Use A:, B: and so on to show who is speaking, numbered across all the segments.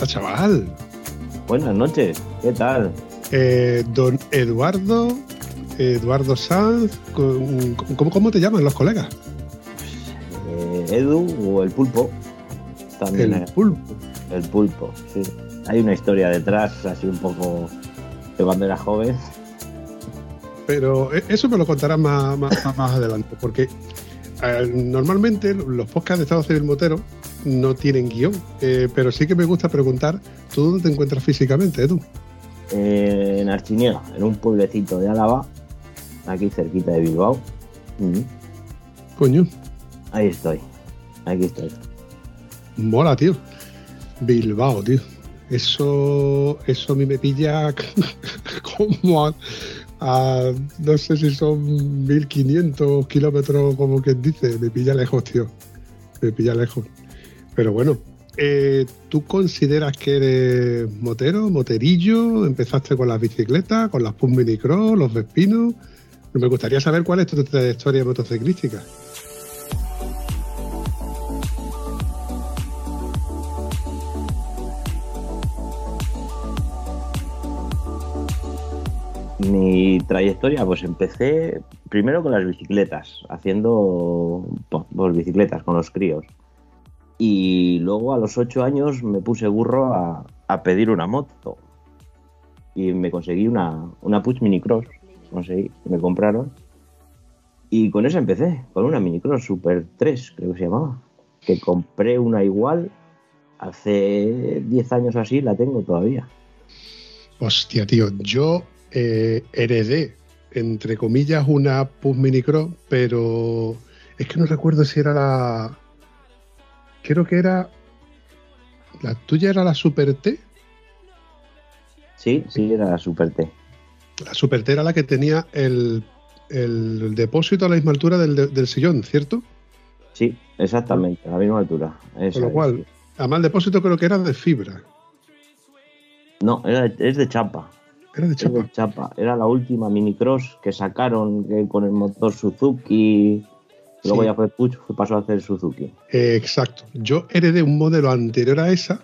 A: Pasa, chaval?
B: Buenas noches, ¿qué tal?
A: Eh, don Eduardo, Eduardo Sanz, ¿cómo, cómo te llaman los colegas?
B: Eh, Edu o el pulpo. También
A: el pulpo.
B: El pulpo, sí. Hay una historia detrás, así un poco de cuando era joven.
A: Pero eh, eso me lo contarás más, más, más adelante, porque normalmente los podcasts de Estado Civil Motero no tienen guion, eh, pero sí que me gusta preguntar, ¿tú dónde te encuentras físicamente, Edu?
B: Eh, en Archiniega, en un pueblecito de Álava, aquí cerquita de Bilbao.
A: Coño.
B: Ahí estoy, aquí estoy.
A: Mola, tío. Bilbao, tío. Eso, eso a mí me pilla como a, no sé si son 1500 kilómetros, como quien dice, me pilla lejos, tío. Me pilla lejos. Pero bueno, eh, ¿tú consideras que eres motero, moterillo? ¿Empezaste con las bicicletas, con las Pum Minicross, los Vespinos? Me gustaría saber cuál es tu trayectoria motociclística.
B: Mi trayectoria, pues empecé primero con las bicicletas, haciendo pues, bicicletas con los críos. Y luego a los ocho años me puse burro a, pedir una moto. Y me conseguí una, una Puch Minicross. Conseguí, me compraron. Y con eso empecé, con una Minicross Super 3, creo que se llamaba. Que compré una igual hace 10 años así, la tengo todavía.
A: Hostia, tío, yo eh, heredé, entre comillas, una Puch Minicross, pero es que no recuerdo si era la, creo que era. ¿La tuya era la Super T?
B: Sí, sí, era la Super T.
A: La Super T era la que tenía el, depósito a la misma altura del, sillón, ¿cierto?
B: Sí, exactamente, a la misma altura.
A: Con lo cual, además el depósito creo que era de fibra.
B: No, es de chapa.
A: Era de chapa.
B: Era, de chapa. era la última minicross que sacaron con el motor Suzuki Luego ya fue Puch, pasó a hacer Suzuki.
A: Eh, exacto. Yo heredé un modelo anterior a esa,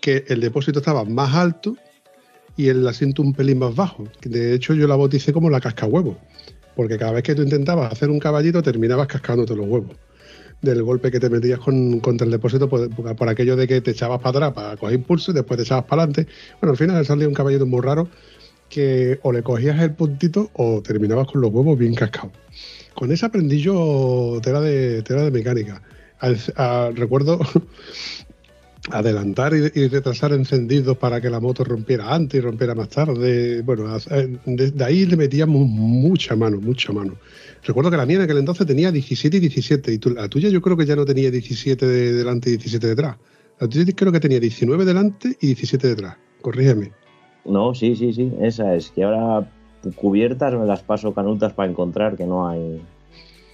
A: que el depósito estaba más alto y el asiento un pelín más bajo. De hecho, yo la bauticé como la cascahuevo, porque cada vez que tú intentabas hacer un caballito, terminabas cascándote los huevos del golpe que te metías con, contra el depósito por, por, aquello de que te echabas para atrás para coger impulso y después te echabas para adelante. Bueno, al final salía un caballito muy raro que o le cogías el puntito o terminabas con los huevos bien cascados. Con esa aprendí yo tela de, tela de mecánica. recuerdo adelantar y, retrasar encendidos para que la moto rompiera antes y rompiera más tarde. Bueno, de, ahí le metíamos mucha mano, mucha mano. Recuerdo que la mía en aquel entonces tenía 17 y 17, y la tuya yo creo que ya no tenía 17 de delante y 17 detrás. La tuya creo que tenía 19 delante y 17 detrás. Corrígeme.
B: No, sí, sí, sí, esa es. Que ahora cubiertas me las paso canutas para encontrar que no hay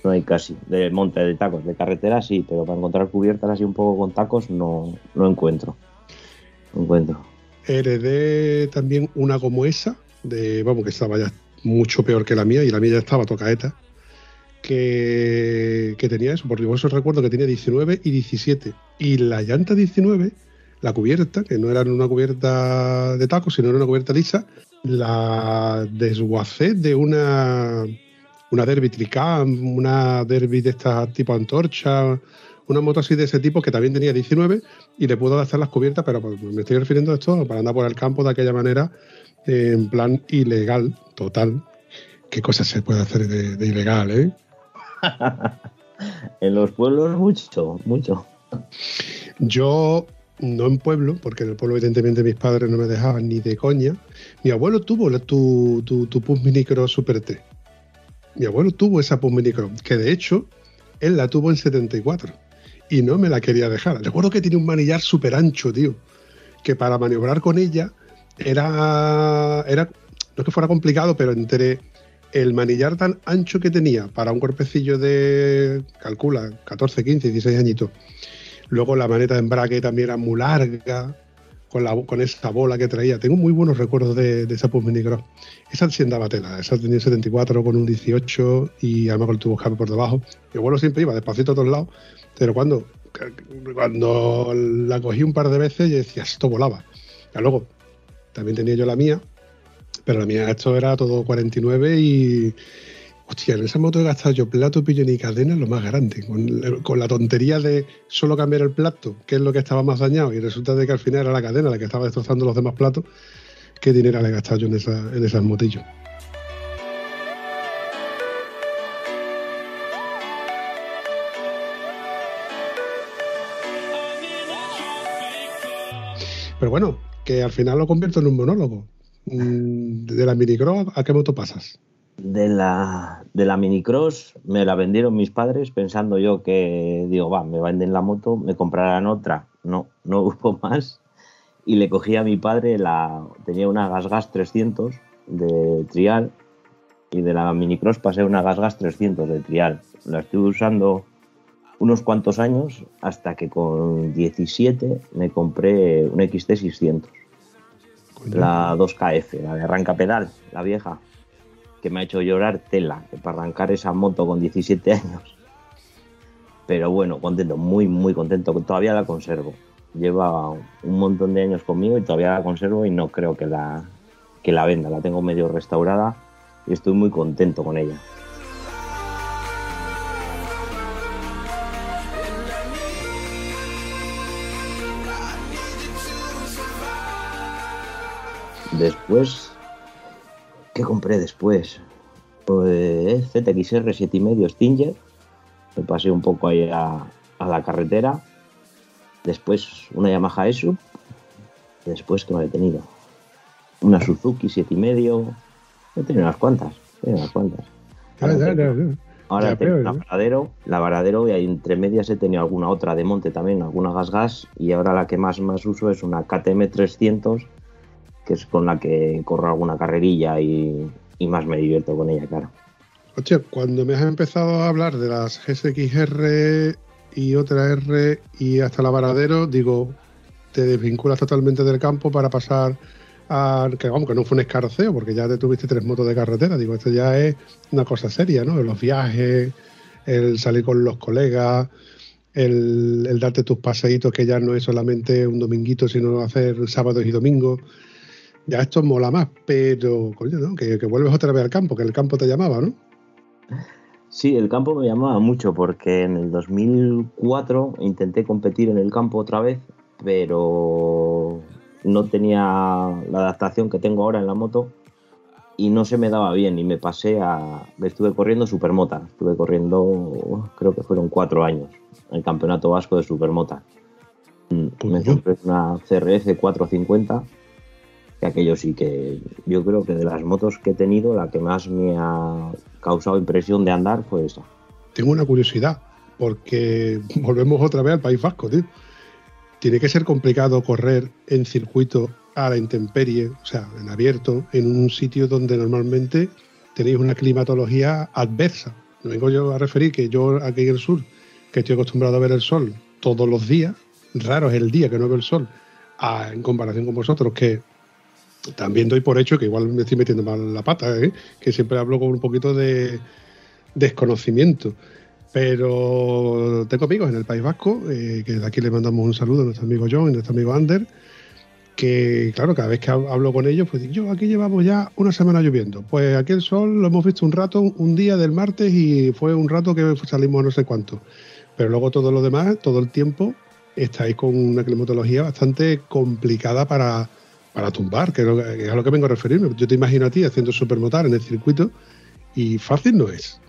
B: no hay casi. De monte de tacos de carretera sí pero para encontrar cubiertas así un poco con tacos no, no encuentro. No encuentro.
A: Heredé también una como esa de vamos que estaba ya mucho peor que la mía y la mía ya estaba tocaeta que, que tenía eso porque eso recuerdo que tenía 19 y 17 y la llanta 19 la cubierta, que no era una cubierta de tacos, sino era una cubierta lisa, la desguacé de una, una Derby Tricam, una Derby de esta tipo antorcha, una moto así de ese tipo que también tenía 19 y le puedo hacer las cubiertas, pero pues, me estoy refiriendo a esto para andar por el campo de aquella manera, en plan ilegal, total. ¿Qué cosas se puede hacer de, de ilegal, eh?
B: en los pueblos mucho, mucho.
A: Yo no en pueblo, porque en el pueblo evidentemente mis padres no me dejaban ni de coña. Mi abuelo tuvo tu, tu, tu Micro Super T. Mi abuelo tuvo esa Pus Micro, que de hecho él la tuvo en 74 y no me la quería dejar. Recuerdo que tiene un manillar súper ancho, tío, que para maniobrar con ella era, era, no es que fuera complicado, pero entre el manillar tan ancho que tenía para un cuerpecillo de, calcula, 14, 15, 16 añitos. Luego la maneta de embrague también era muy larga, con, la, con esa bola que traía. Tengo muy buenos recuerdos de, esa Pus Minicross. Esa sí andaba tela, esa tenía 74 con un 18 y además con el tubo por debajo. El vuelo siempre iba despacito a todos lados, pero cuando, cuando la cogí un par de veces, yo decía, esto volaba. Y luego también tenía yo la mía, pero la mía, esto era todo 49 y. Hostia, en esa moto he gastado yo plato, pillo y cadena lo más grande. Con, la tontería de solo cambiar el plato, que es lo que estaba más dañado, y resulta de que al final era la cadena la que estaba destrozando los demás platos. ¿Qué dinero le he gastado yo en esas motillos? Pero bueno, que al final lo convierto en un monólogo. Mm, de la minicross, ¿a qué moto pasas?
B: De la, de la minicross me la vendieron mis padres pensando yo que, digo, va, me venden la moto, me comprarán otra. No, no hubo más. Y le cogí a mi padre, la, tenía una Gas Gas 300 de trial y de la minicross pasé una Gas Gas 300 de trial. La estuve usando unos cuantos años hasta que con 17 me compré un XT 600 la 2KF, la de arranca pedal, la vieja, que me ha hecho llorar tela, para arrancar esa moto con 17 años. Pero bueno, contento, muy, muy contento, todavía la conservo. Lleva un montón de años conmigo y todavía la conservo y no creo que la, que la venda, la tengo medio restaurada y estoy muy contento con ella. Después, ¿qué compré después? Pues ZXR 7,5 Stinger. Me pasé un poco ahí a, la carretera. Después una Yamaha ESU. Después, ¿qué me he tenido? Una Suzuki 7,5. He tenido unas cuantas. He tenido unas cuantas. Ahora tengo una Varadero, la Varadero y entre medias he tenido alguna otra de monte también, alguna gas gas y ahora la que más más uso es una KTM 300 que es con la que corro alguna carrerilla y, más me divierto con ella, claro.
A: Oye, cuando me has empezado a hablar de las GSX-R y otra R y hasta la Varadero, digo, te desvinculas totalmente del campo para pasar a. que vamos, que no fue un escarceo, porque ya te tuviste tres motos de carretera. Digo, esto ya es una cosa seria, ¿no? Los viajes, el salir con los colegas, el, el darte tus paseitos, que ya no es solamente un dominguito, sino hacer sábados y domingos ya esto mola más, pero coño, ¿no? que, vuelves otra vez al campo, que el campo te llamaba, ¿no?
B: Sí, el campo me llamaba mucho porque en el 2004 intenté competir en el campo otra vez, pero no tenía la adaptación que tengo ahora en la moto y no se me daba bien y me pasé a... Estuve corriendo Supermota, estuve corriendo creo que fueron cuatro años, el campeonato vasco de Supermota. Mm, me compré una CRF 450 aquello sí que yo creo que de las motos que he tenido, la que más me ha causado impresión de andar fue esa.
A: Tengo una curiosidad, porque volvemos otra vez al País Vasco. Tiene que ser complicado correr en circuito a la intemperie, o sea, en abierto, en un sitio donde normalmente tenéis una climatología adversa. Me vengo yo a referir que yo aquí en el sur, que estoy acostumbrado a ver el sol todos los días, raro es el día que no veo el sol, en comparación con vosotros, que también doy por hecho que igual me estoy metiendo mal la pata, ¿eh? que siempre hablo con un poquito de desconocimiento. Pero tengo amigos en el País Vasco, eh, que de aquí le mandamos un saludo a nuestro amigo John y a nuestro amigo Ander, que claro, cada vez que hablo con ellos, pues yo aquí llevamos ya una semana lloviendo. Pues aquí el sol lo hemos visto un rato, un día del martes y fue un rato que salimos no sé cuánto. Pero luego todo lo demás, todo el tiempo, estáis con una climatología bastante complicada para, para tumbar, que es, a lo que vengo a referirme. Yo te imagino a ti haciendo supermotar en el circuito y fácil no es.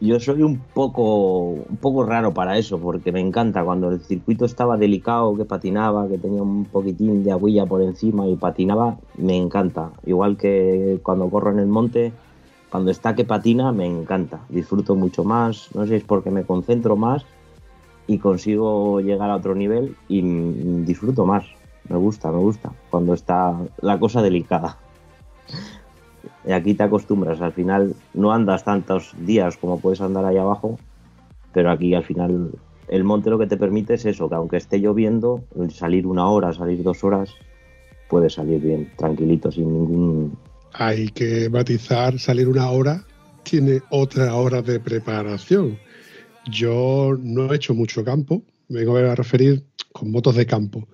B: Yo soy un poco, un poco raro para eso, porque me encanta cuando el circuito estaba delicado, que patinaba, que tenía un poquitín de aguilla por encima y patinaba, me encanta. Igual que cuando corro en el monte, cuando está que patina me encanta, disfruto mucho más, no sé si es porque me concentro más y consigo llegar a otro nivel y disfruto más, me gusta, me gusta, cuando está la cosa delicada. Y aquí te acostumbras, al final no andas tantos días como puedes andar ahí abajo, pero aquí al final el monte lo que te permite es eso, que aunque esté lloviendo, salir una hora, salir dos horas, puede salir bien, tranquilito, sin ningún...
A: Hay que matizar, salir una hora tiene otra hora de preparación. Yo no he hecho mucho campo, me vengo a referir con motos de campo.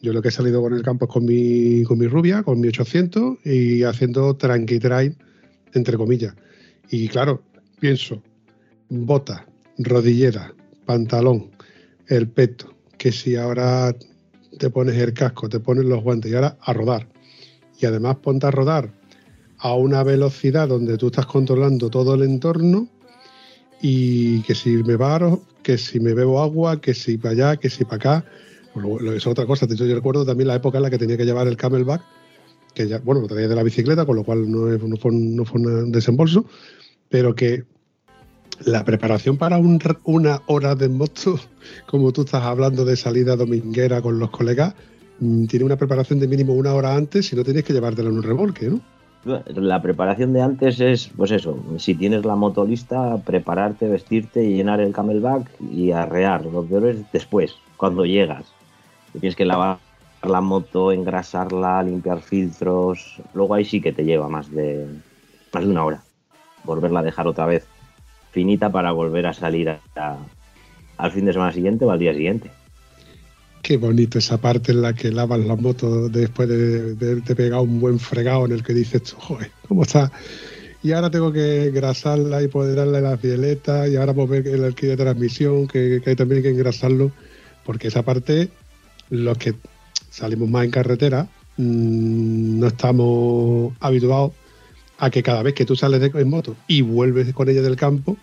A: Yo lo que he salido con el campo es con mi, con mi rubia, con mi 800 y haciendo tranqui drive, entre comillas. Y claro, pienso, bota, rodillera, pantalón, el peto, que si ahora te pones el casco, te pones los guantes y ahora a rodar. Y además ponte a rodar a una velocidad donde tú estás controlando todo el entorno y que si me paro, que si me bebo agua, que si para allá, que si para acá. Bueno, es otra cosa. Yo recuerdo también la época en la que tenía que llevar el camelback, que ya, bueno, lo traía de la bicicleta, con lo cual no, fue, no fue un desembolso, pero que la preparación para una hora de moto, como tú estás hablando de salida dominguera con los colegas, mm, tiene una preparación de mínimo una hora antes y no tienes que llevártela en un remolque, ¿no?
B: La preparación de antes es, pues eso, si tienes la moto lista, prepararte, vestirte y llenar el camelback y arrear. Lo peor es después, cuando llegas. Tienes que lavar la moto, engrasarla, limpiar filtros. Luego ahí sí que te lleva más de, más de una hora. Volverla a dejar otra vez finita para volver a salir al fin de semana siguiente o al día siguiente.
A: Qué bonito esa parte en la que lavas la moto después de, de, pegar un buen fregado en el que dices, joder, ¿cómo está? Y ahora tengo que engrasarla y poder darle las violetas y ahora ver el alquiler de transmisión, que, que hay también que engrasarlo, porque esa parte, los que salimos más en carretera, mm, no estamos habituados a que cada vez que tú sales de, en moto y vuelves con ella del campo,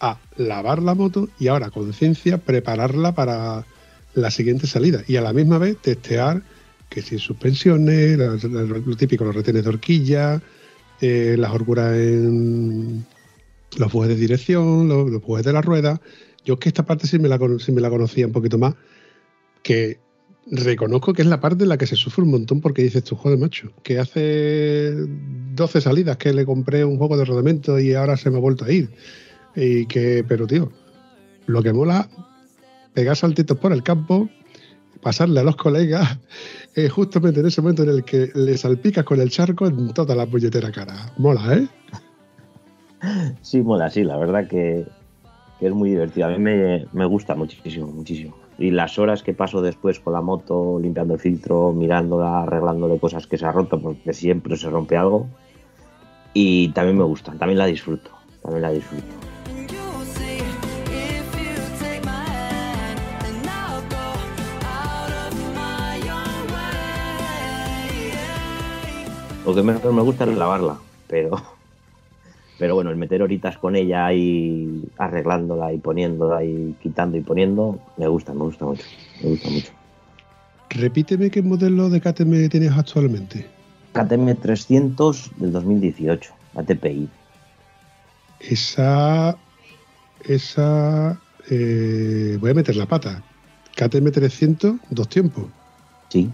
A: a lavar la moto y ahora conciencia prepararla para la siguiente salida y a la misma vez testear que si suspensiones, lo, típico, los retenes de horquilla, eh, las horcuras en los bujes de dirección, los, los de la rueda. Yo es que esta parte sí me, la, sí me la conocía un poquito más, que reconozco que es la parte en la que se sufre un montón porque dices tú, joder, macho, que hace 12 salidas que le compré un juego de rodamiento y ahora se me ha vuelto a ir. Y que, pero tío, lo que mola, pegar saltitos por el campo, pasarle a los colegas, justamente en ese momento en el que le salpicas con el charco en toda la puñetera cara. Mola, ¿eh?
B: Sí, mola, sí, la verdad que, es muy divertido. A mí me, me gusta muchísimo, muchísimo y las horas que paso después con la moto, limpiando el filtro, mirándola, arreglándole cosas que se ha roto, porque siempre se rompe algo. Y también me gusta, también la disfruto, también la disfruto. Lo que mejor me gusta es lavarla, pero pero bueno, el meter horitas con ella y arreglándola y poniéndola y quitando y poniendo, me gusta, me gusta mucho. Me gusta mucho.
A: Repíteme qué modelo de KTM tienes actualmente.
B: KTM 300 del 2018, ATPI.
A: Esa. Esa. Eh, voy a meter la pata. KTM 300, dos tiempos.
B: Sí.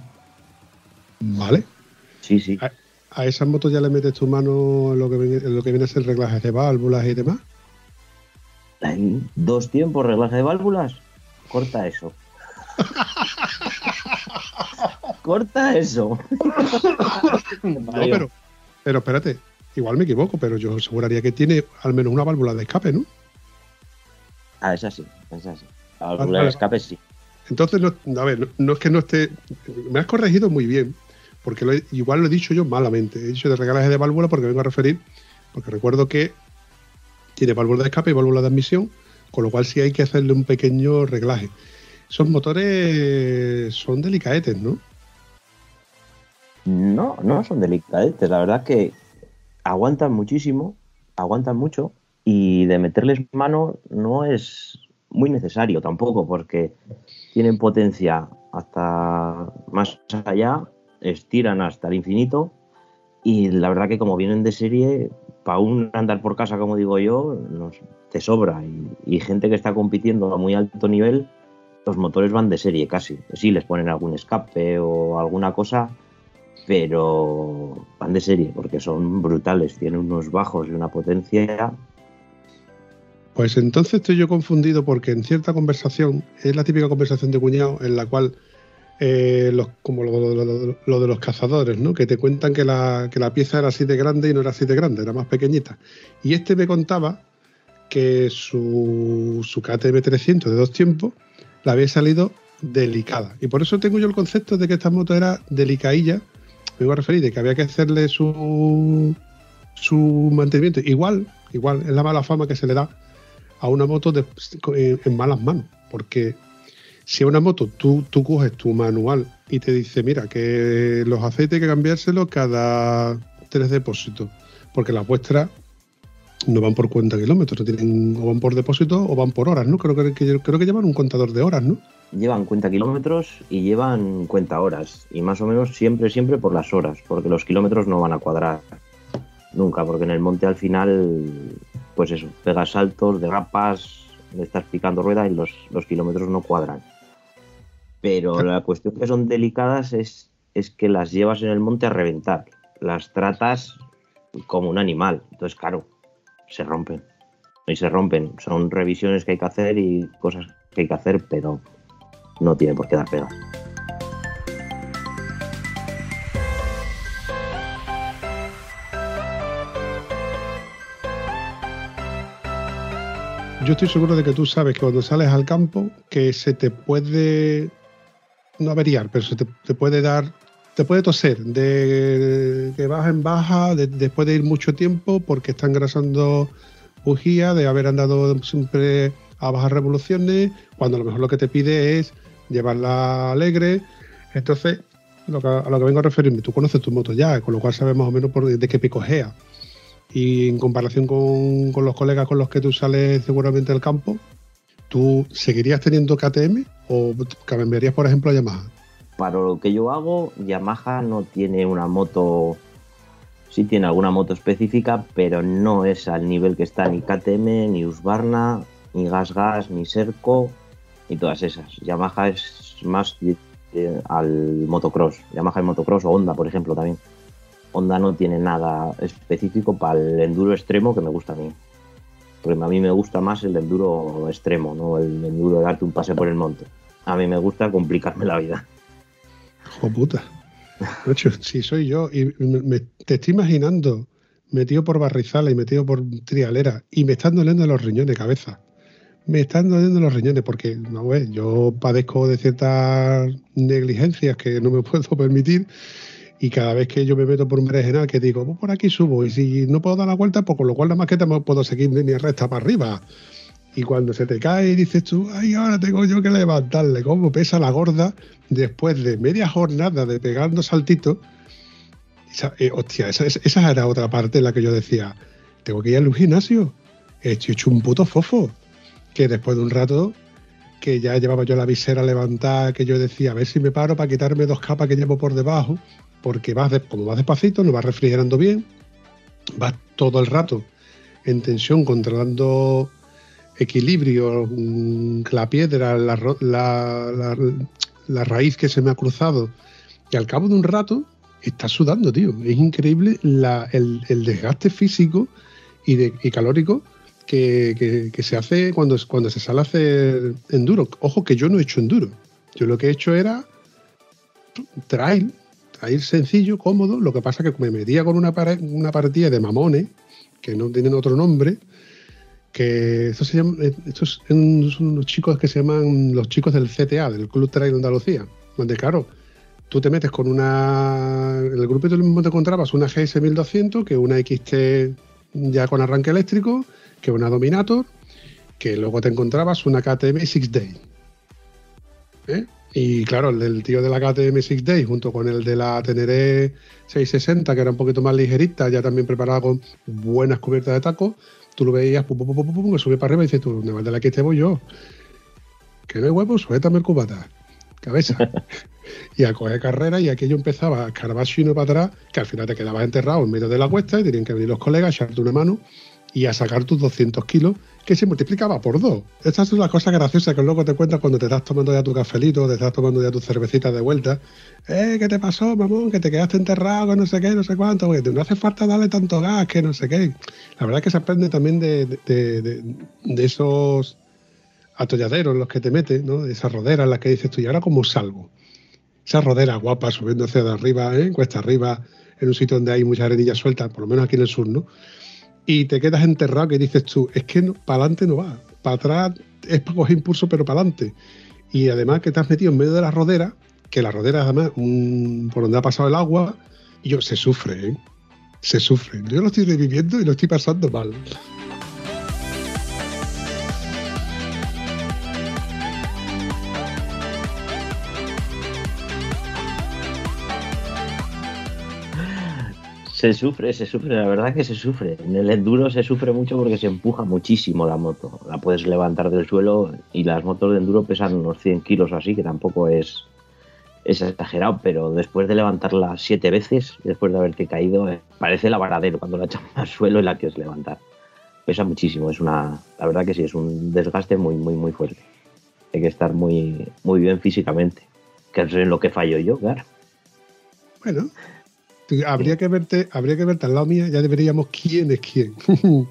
A: Vale.
B: Sí, sí.
A: Ah, ¿A esas motos ya le metes tu mano en lo que viene, lo que viene a ser reglajes de válvulas y demás?
B: ¿Dos tiempos reglaje de válvulas? Corta eso. Corta eso.
A: no, pero, pero espérate, igual me equivoco, pero yo aseguraría que tiene al menos una válvula de escape, ¿no?
B: Ah, esa sí, esa sí. La válvula de escape sí.
A: Entonces, no, a ver, no, es que no esté. Me has corregido muy bien, porque igual lo he dicho yo malamente. He dicho de regalaje de válvula porque vengo a referir, porque recuerdo que tiene válvula de escape y válvula de admisión, con lo cual sí hay que hacerle un pequeño reglaje. Esos motores son delicadetes, ¿no?
B: No, no son delicadetes. La verdad que aguantan muchísimo, aguantan mucho y de meterles mano no es muy necesario tampoco porque tienen potencia hasta más allá estiran hasta el infinito y la verdad que como vienen de serie para un andar por casa, como digo yo, nos, te sobra. Y, gente que está compitiendo a muy alto nivel, los motores van de serie casi. Sí, les ponen algún escape o alguna cosa, pero van de serie porque son brutales. Tienen unos bajos y una potencia.
A: Pues entonces estoy yo confundido porque en cierta conversación, es la típica conversación de cuñado en la cual eh, los, como lo, de los cazadores, ¿no? que te cuentan que la, que la, pieza era así de grande y no era así de grande, era más pequeñita. Y este me contaba que su, su KTM 300 de dos tiempos la había salido delicada. Y por eso tengo yo el concepto de que esta moto era delicadilla. Me iba a referir de que había que hacerle su, su mantenimiento. Igual, igual, es la mala fama que se le da a una moto en malas manos. Porque si a una moto tú, tú coges tu manual y te dice, mira, que los aceites hay que cambiárselos cada tres depósitos, porque las vuestras no van por cuenta kilómetros, tienen, o van por depósito o van por horas, ¿no? Creo que, creo que llevan un contador de horas, ¿no?
B: Llevan cuenta kilómetros y llevan cuenta horas, y más o menos siempre, siempre por las horas, porque los kilómetros no van a cuadrar nunca, porque en el monte al final, pues eso, pegas saltos, derrapas, le estás picando rueda y los, los kilómetros no cuadran. Pero la cuestión que son delicadas es, es que las llevas en el monte a reventar. Las tratas como un animal. Entonces, claro, se rompen. Y se rompen. Son revisiones que hay que hacer y cosas que hay que hacer, pero no tiene por qué dar pegas.
A: Yo estoy seguro de que tú sabes que cuando sales al campo que se te puede no averiar, pero se te, puede dar, te puede toser de que vas en baja después de ir mucho tiempo porque está engrasando bujía, de haber andado siempre a bajas revoluciones, cuando a lo mejor lo que te pide es llevarla alegre. Entonces, a lo que vengo a referirme, tú conoces tu moto ya, con lo cual sabes más o menos por, de qué picojea. Y en comparación con, con los colegas con los que tú sales seguramente del campo, ¿tú seguirías teniendo KTM o cambiarías, por ejemplo, a Yamaha?
B: Para lo que yo hago, Yamaha no tiene una moto, sí tiene alguna moto específica, pero no es al nivel que está ni KTM, ni Husqvarna, ni Gas Gas, ni Serco, ni todas esas. Yamaha es más al motocross, Yamaha es motocross o Honda, por ejemplo, también. Honda no tiene nada específico para el enduro extremo que me gusta a mí a mí me gusta más el enduro extremo, no el enduro de darte un pase por el monte. A mí me gusta complicarme la vida.
A: Hijo puta. si soy yo y te estoy imaginando metido por barrizala y metido por trialera y me están doliendo los riñones cabeza. Me están doliendo los riñones porque, no, yo padezco de ciertas negligencias que no me puedo permitir y cada vez que yo me meto por un general que digo, pues por aquí subo y si no puedo dar la vuelta, pues con lo cual la maqueta no puedo seguir ni recta para arriba. Y cuando se te cae y dices tú, ay, ahora tengo yo que levantarle, cómo pesa la gorda después de media jornada de pegando saltitos. Eh, hostia, esa, esa, era otra parte en la que yo decía, tengo que ir al gimnasio. He hecho un puto fofo. Que después de un rato que ya llevaba yo la visera levantada, que yo decía, a ver si me paro para quitarme dos capas que llevo por debajo porque vas de, como vas despacito, no vas refrigerando bien, vas todo el rato en tensión, controlando equilibrio, mm, la piedra, la, raíz que se me ha cruzado, y al cabo de un rato estás sudando, tío. Es increíble el, desgaste físico y, de, calórico que, se hace cuando, cuando se sale a hacer enduro. Ojo que yo no he hecho enduro. Yo lo que he hecho era trail, a ir sencillo, cómodo. Lo que pasa es que me metía con una, una partida de mamones, que no tienen otro nombre, que estos, se eh, son unos chicos que se llaman los chicos del CTA, del Club Trail de Andalucía, donde, claro, tú te metes con una. En el grupo tú mismo te encontrabas una GS 1200, que una XT ya con arranque eléctrico, que una Dominator, que luego te encontrabas una KTM Six Day. ¿Eh? Y claro, el tío de la KTM 6 Day junto con el de la Teneré 660, que era un poquito más ligerita, ya también preparada con buenas cubiertas de taco, tú lo veías, pum, pum, pum, pum, que sube para arriba y dices tú, de la que te voy yo. Que no hay huevo, suéltame el cubata. cabeza. y a coger carrera y aquello empezaba a escarbar chino para atrás, que al final te quedabas enterrado en medio de la cuesta y tenían que venir los colegas a echarte una mano y a sacar tus 200 kilos, que se multiplicaba por dos. Estas son las cosas graciosas que luego te cuentas cuando te estás tomando ya tu cafelito, te estás tomando ya tu cervecita de vuelta. Eh, ¿qué te pasó, mamón? Que te quedaste enterrado, que no sé qué, no sé cuánto. no hace falta darle tanto gas, que no sé qué. La verdad es que se aprende también de, de, esos atolladeros en los que te metes, ¿no? De esas roderas en las que dices tú, ¿y ahora cómo salgo? Esas roderas guapas subiendo hacia de arriba, ¿eh? cuesta arriba, en un sitio donde hay mucha arenilla suelta, por lo menos aquí en el sur, ¿no? Y te quedas enterrado que dices tú, es que para adelante no va, para atrás es para coger impulso, pero para adelante. Y además que te has metido en medio de la rodera, que la rodera además por donde ha pasado el agua, y yo, se sufre, ¿eh? Se sufre. Yo lo estoy reviviendo y lo estoy pasando mal.
B: Se sufre, se sufre, la verdad que se sufre. En el enduro se sufre mucho porque se empuja muchísimo la moto. La puedes levantar del suelo y las motos de enduro pesan unos 100 kilos así, que tampoco es, exagerado, pero después de levantarla siete veces, después de haberte caído, eh, parece la varadero cuando la echas al suelo y la quieres levantar. Pesa muchísimo, es una, la verdad que sí, es un desgaste muy, muy, muy fuerte. Hay que estar muy, muy bien físicamente, que es en lo que fallo yo, claro.
A: Bueno, habría que verte, habría que verte al lado mía, ya deberíamos quién es quién.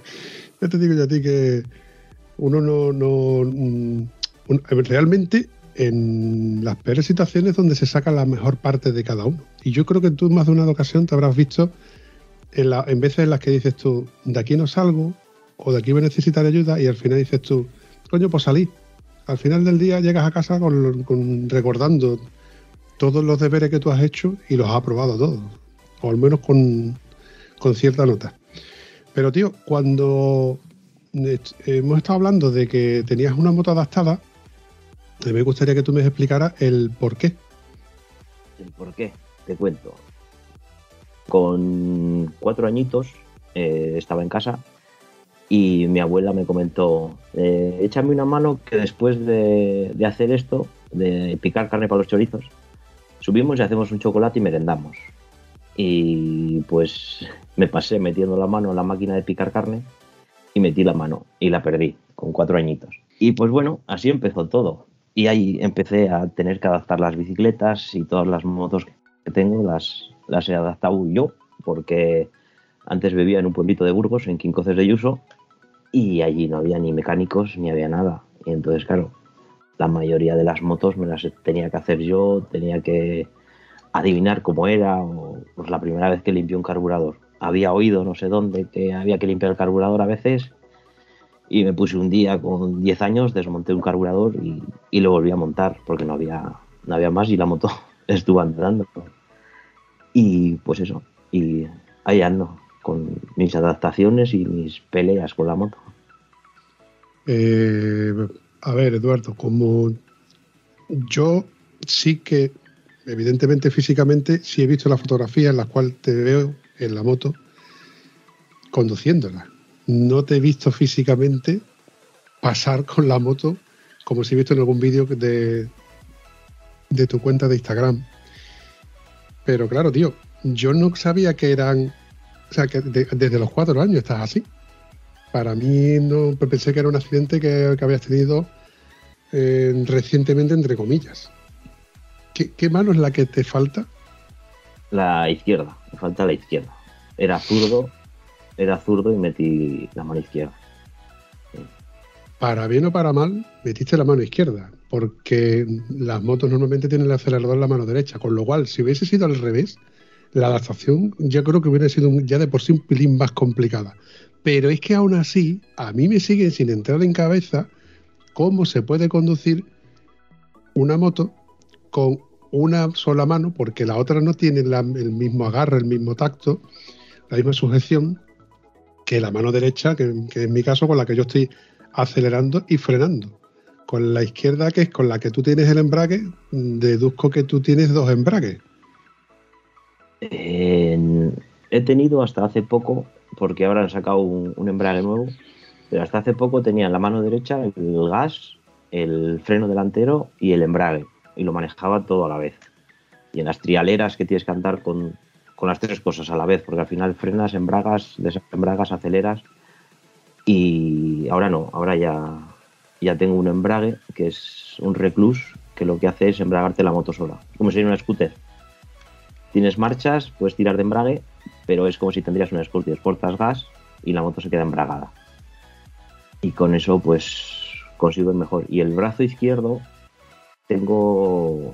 A: ya te digo yo a ti que uno no, no mm, realmente en las peores situaciones donde se saca la mejor parte de cada uno. Y yo creo que tú más de una ocasión te habrás visto en, en veces en las que dices tú, de aquí no salgo, o de aquí voy a necesitar ayuda, y al final dices tú, coño, pues salí. Al final del día llegas a casa con, recordando todos los deberes que tú has hecho y los has aprobado todos o al menos con, cierta nota. Pero, tío, cuando hemos estado hablando de que tenías una moto adaptada, me gustaría que tú me explicaras el por qué.
B: El por qué, te cuento. Con cuatro añitos eh, estaba en casa y mi abuela me comentó, eh, échame una mano que después de, de, hacer esto, de picar carne para los chorizos, subimos y hacemos un chocolate y merendamos y pues me pasé metiendo la mano en la máquina de picar carne y metí la mano y la perdí con cuatro añitos. Y pues bueno, así empezó todo. Y ahí empecé a tener que adaptar las bicicletas y todas las motos que tengo las, las he adaptado yo, porque antes vivía en un pueblito de Burgos, en Quincoces de Yuso, y allí no había ni mecánicos ni había nada. Y entonces, claro, la mayoría de las motos me las tenía que hacer yo, tenía que adivinar cómo era, o pues la primera vez que limpié un carburador. Había oído no sé dónde que había que limpiar el carburador a veces y me puse un día con 10 años, desmonté un carburador y, y, lo volví a montar porque no había, no había más y la moto estuvo andando. Y pues eso, y ahí ando con mis adaptaciones y mis peleas con la moto.
A: Eh, a ver, Eduardo, como yo sí que evidentemente físicamente sí he visto la fotografía en la cual te veo en la moto conduciéndola. No te he visto físicamente pasar con la moto como si he visto en algún vídeo de, de tu cuenta de Instagram. Pero claro, tío, yo no sabía que eran, o sea, que desde los cuatro años estás así. Para mí no pensé que era un accidente que, habías tenido eh, recientemente, entre comillas. ¿Qué, mano es la que te falta?
B: La izquierda, me falta la izquierda. Era zurdo, era zurdo y metí la mano izquierda.
A: Para bien o para mal, metiste la mano izquierda, porque las motos normalmente tienen el acelerador en la mano derecha, con lo cual, si hubiese sido al revés, la adaptación ya creo que hubiera sido ya de por sí un pelín más complicada. Pero es que aún así, a mí me sigue sin entrar en cabeza cómo se puede conducir una moto con una sola mano, porque la otra no tiene el mismo agarre, el mismo tacto, la misma sujeción que la mano derecha, que, que en mi caso con la que yo estoy acelerando y frenando. Con la izquierda, que es con la que tú tienes el embrague, deduzco que tú tienes dos embragues.
B: he tenido hasta hace poco, porque ahora han sacado un, embrague nuevo, pero hasta hace poco tenía en la mano derecha el gas, el freno delantero y el embrague y lo manejaba todo a la vez. Y en las trialeras que tienes que andar con, con las tres cosas a la vez, porque al final frenas, embragas, desembragas, aceleras. Y ahora no, ahora ya, ya tengo un embrague que es un reclus que lo que hace es embragarte la moto sola, como si fuera una scooter. Tienes marchas, puedes tirar de embrague, pero es como si tendrías una scooter, exportas gas y la moto se queda embragada. Y con eso pues consigo el mejor. Y el brazo izquierdo tengo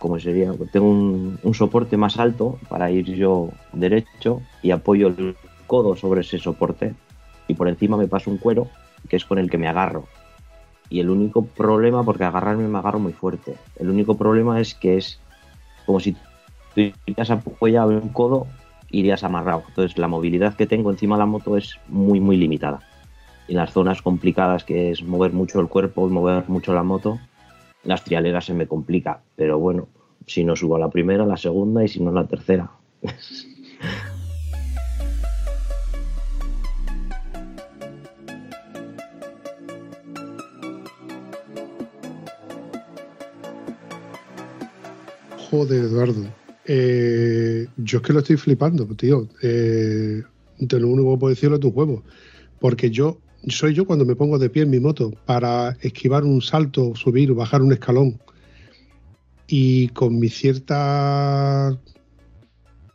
B: como sería, tengo un, soporte más alto para ir yo derecho y apoyo el codo sobre ese soporte y por encima me paso un cuero que es con el que me agarro. Y el único problema, porque agarrarme me agarro muy fuerte, el único problema es que es como si tú irías apoyado en un codo, irías amarrado. Entonces la movilidad que tengo encima de la moto es muy, muy limitada. Y las zonas complicadas, que es mover mucho el cuerpo mover mucho la moto, las trialeras se me complica, pero bueno, si no subo a la primera, la segunda y si no la tercera.
A: Joder, Eduardo. Eh, yo es que lo estoy flipando, tío. Eh, de lo único que puedo decirlo es tu juego. Porque yo soy yo cuando me pongo de pie en mi moto para esquivar un salto, subir o bajar un escalón. Y con mi cierta.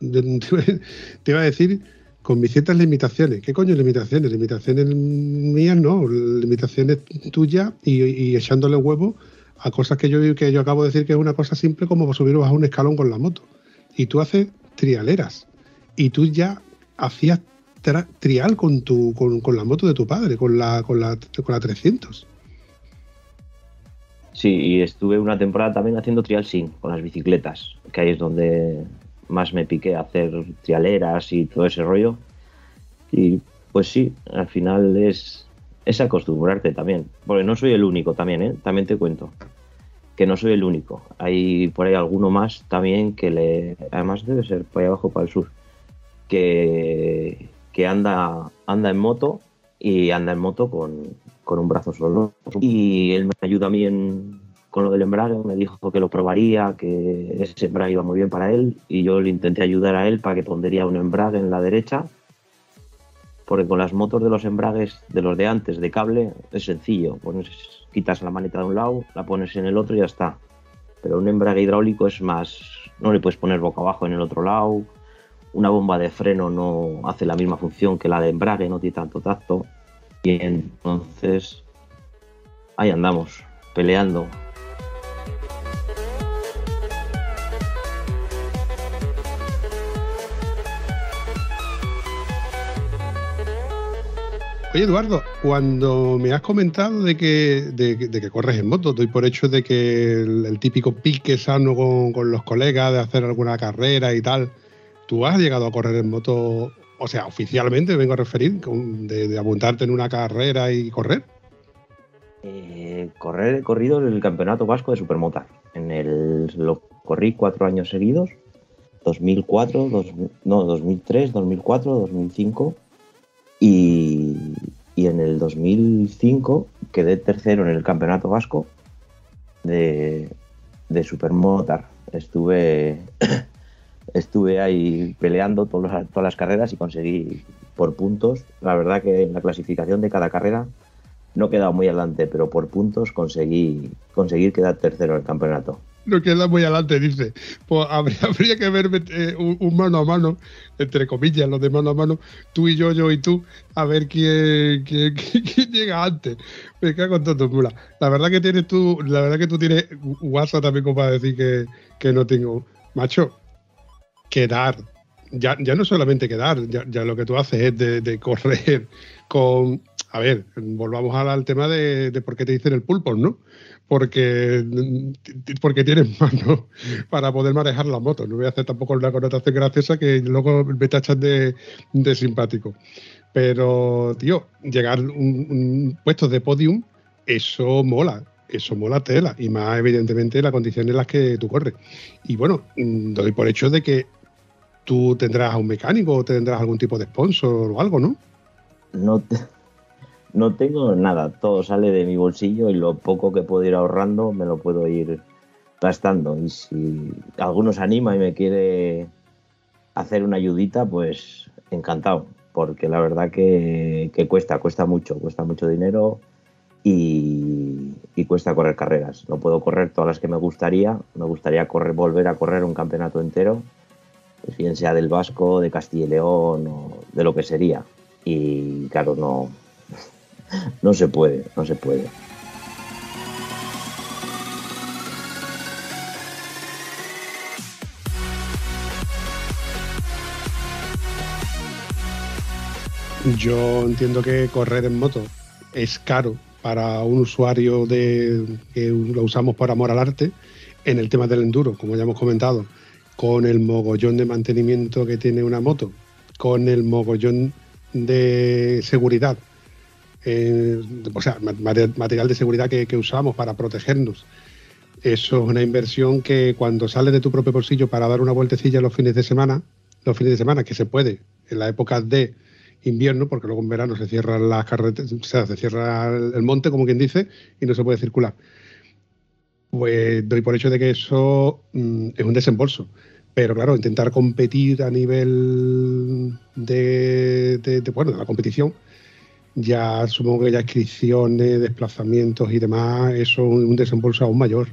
A: Te iba a decir, con mis ciertas limitaciones. ¿Qué coño limitaciones? Limitaciones mías no, limitaciones tuyas y, echándole huevo a cosas que yo, que yo acabo de decir que es una cosa simple como subir o bajar un escalón con la moto. Y tú haces trialeras. Y tú ya hacías trial con, tu, con, la moto de tu padre, con la, con la, con la 300.
B: Sí, y estuve una temporada también haciendo trial sin, con las bicicletas, que ahí es donde más me piqué hacer trialeras y todo ese rollo. Y pues sí, al final es, es acostumbrarte también, porque no soy el único también, ¿eh? también te cuento que no soy el único. Hay por ahí alguno más también que le, además debe ser por ahí abajo para el sur, que, que anda, anda en moto y anda en moto con, un brazo solo. Y él me ayuda a mí con lo del embrague, me dijo que lo probaría, que ese embrague iba muy bien para él y yo le intenté ayudar a él para que pondría un embrague en la derecha, porque con las motos de los embragues de los de antes de cable es sencillo, pones, quitas la maneta de un lado, la pones en el otro y ya está. Pero un embrague hidráulico es más, no le puedes poner boca abajo en el otro lado, una bomba de freno no hace la misma función que la de embrague, no tiene tanto tacto. Y entonces ahí andamos, peleando.
A: Oye, Eduardo, cuando me has comentado de que, de, que corres en moto, doy por hecho de que el, típico pique sano con, con, los colegas, de hacer alguna carrera y tal, ¿Tú has llegado a correr en moto, o sea, oficialmente vengo a referir, de, apuntarte en una carrera y correr?
B: Eh, correr he corrido el campeonato vasco de supermota. En el, lo corrí cuatro años seguidos, 2004, no, 2003, 2004, 2005 y, y en el 2005 quedé tercero en el campeonato vasco de, de supermotar. Estuve estuve ahí peleando todas las carreras y conseguí por puntos. La verdad que en la clasificación de cada carrera no he quedado muy adelante, pero por puntos conseguí conseguir quedar tercero en el campeonato.
A: No queda muy adelante, dice. Pues habría, que ver eh, un, mano a mano, entre comillas, los de mano a mano, tú y yo, yo y tú, a ver quién, llega antes. Me cago en todo, mula. La verdad que tienes tú, la verdad que tú tienes WhatsApp también como para decir que no tengo. Macho, quedar, ya, ya no solamente quedar, ya, lo que tú haces es de, correr con, a ver, volvamos al, tema de, por qué te dicen el pulpo, ¿no? Porque, porque tienes mano para poder manejar la moto. No voy a hacer tampoco una connotación graciosa que luego me tachas de, de simpático. Pero, tío, llegar a un, un puesto de podium, eso mola eso mola tela y más evidentemente las condiciones en las que tú corres. Y bueno, mm, doy por hecho de que tú tendrás a un mecánico o tendrás algún tipo de sponsor o algo, ¿no?
B: No, no tengo nada, todo sale de mi bolsillo y lo poco que puedo ir ahorrando me lo puedo ir gastando. Y si alguno se anima y me quiere hacer una ayudita, pues encantado, porque la verdad que, cuesta, cuesta mucho, cuesta mucho dinero y, cuesta correr carreras. No puedo correr todas las que me gustaría, me gustaría correr, volver a correr un campeonato entero, pues bien sea del Vasco, de Castilla y León o de lo que sería. Y claro, no, no se puede, no se puede.
A: Yo entiendo que correr en moto es caro para un usuario de, que lo usamos por amor al arte en el tema del enduro, como ya hemos comentado, con el mogollón de mantenimiento que tiene una moto, con el mogollón de seguridad, eh, o sea, material de seguridad que, que usamos para protegernos. Eso es una inversión que cuando sales de tu propio bolsillo para dar una vueltecilla los fines de semana, los fines de semana que se puede, en la época de invierno, porque luego en verano se cierran las carreteras, o sea, se cierra el monte, como quien dice, y no se puede circular. Pues doy por hecho de que eso mm, es un desembolso. Pero claro, intentar competir a nivel de, bueno, de la competición, ya supongo que ya inscripciones, desplazamientos y demás, eso es un desembolso aún mayor.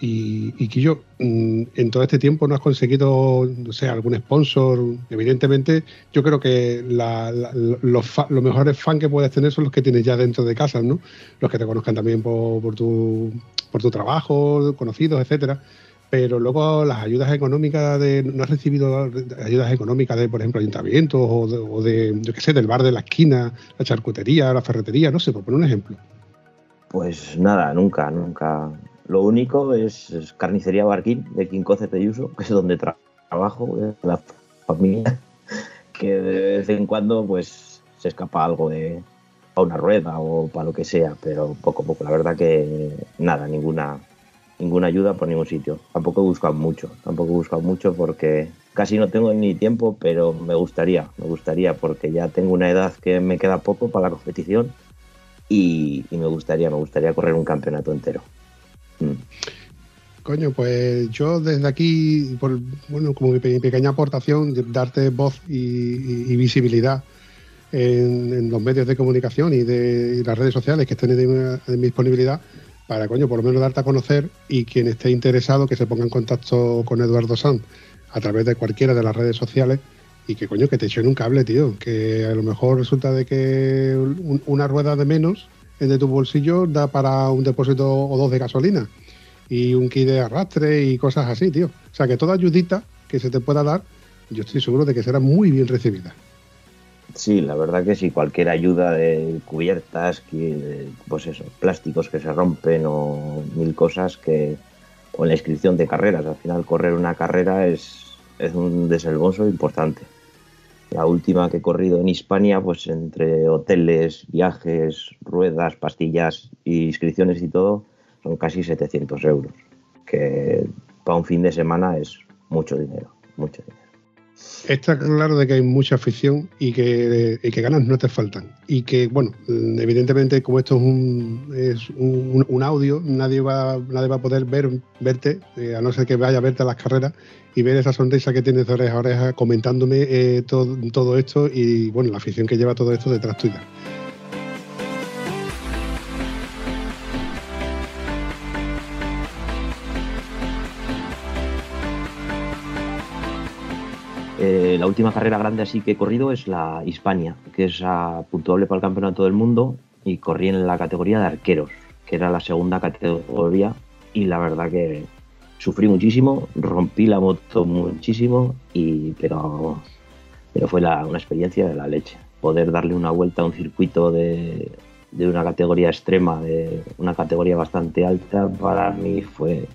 A: Y, y que yo mm, en todo este tiempo no has conseguido, no sé, algún sponsor. Evidentemente, yo creo que los, mejores fans que puedes tener son los que tienes ya dentro de casa, ¿no? Los que te conozcan también por, tu, por tu trabajo, conocidos, etcétera. Pero luego las ayudas económicas de. No has recibido ayudas económicas de, por ejemplo, ayuntamientos o de, o de yo qué sé, del bar de la esquina, la charcutería, la ferretería, no sé, por poner un ejemplo.
B: Pues nada, nunca, nunca lo único es, Carnicería Barquín de Quincoce Peyuso, que es donde trabajo, la familia, que de vez en cuando pues se escapa algo de a una rueda o para lo que sea, pero poco a poco. La verdad que nada, ninguna ninguna ayuda por ningún sitio. Tampoco he buscado mucho, tampoco he buscado mucho porque casi no tengo ni tiempo, pero me gustaría, me gustaría porque ya tengo una edad que me queda poco para la competición y me gustaría, me gustaría correr un campeonato entero.
A: Mm. Coño, pues yo desde aquí, por, bueno, como mi pequeña aportación, darte voz y, visibilidad en, los medios de comunicación y de las redes sociales que estén en, mi disponibilidad, para, coño, por lo menos darte a conocer y quien esté interesado que se ponga en contacto con Eduardo Sanz a través de cualquiera de las redes sociales y que, coño, que te echen un cable, tío, que a lo mejor resulta de que una rueda de menos de tu bolsillo da para un depósito o dos de gasolina y un kit de arrastre y cosas así, tío. O sea que toda ayudita que se te pueda dar, yo estoy seguro de que será muy bien recibida.
B: Sí, la verdad que sí, cualquier ayuda de cubiertas, pues eso, plásticos que se rompen o mil cosas que, o en la inscripción de carreras, al final correr una carrera es, es un desembolso importante. La última que he corrido en Hispania, pues entre hoteles, viajes, ruedas, pastillas, inscripciones y todo, son casi 700 euros, que para un fin de semana es mucho dinero, mucho dinero.
A: Está claro de que hay mucha afición y que, ganas no te faltan. Y que, bueno, evidentemente como esto es un, es un, audio, nadie va, nadie va a poder ver, verte, eh, a no ser que vaya a verte a las carreras y ver esa sonrisa que tienes de oreja a oreja comentándome eh, todo, todo esto y, bueno, la afición que lleva todo esto detrás tuya.
B: Eh, la última carrera grande así que he corrido es la Hispania, que es a puntuable para el Campeonato del Mundo y corrí en la categoría de arqueros, que era la segunda categoría y la verdad que sufrí muchísimo, rompí la moto muchísimo, y, pero, pero fue una experiencia de la leche. Poder darle una vuelta a un circuito de, de una categoría extrema, de una categoría bastante alta, para mí fue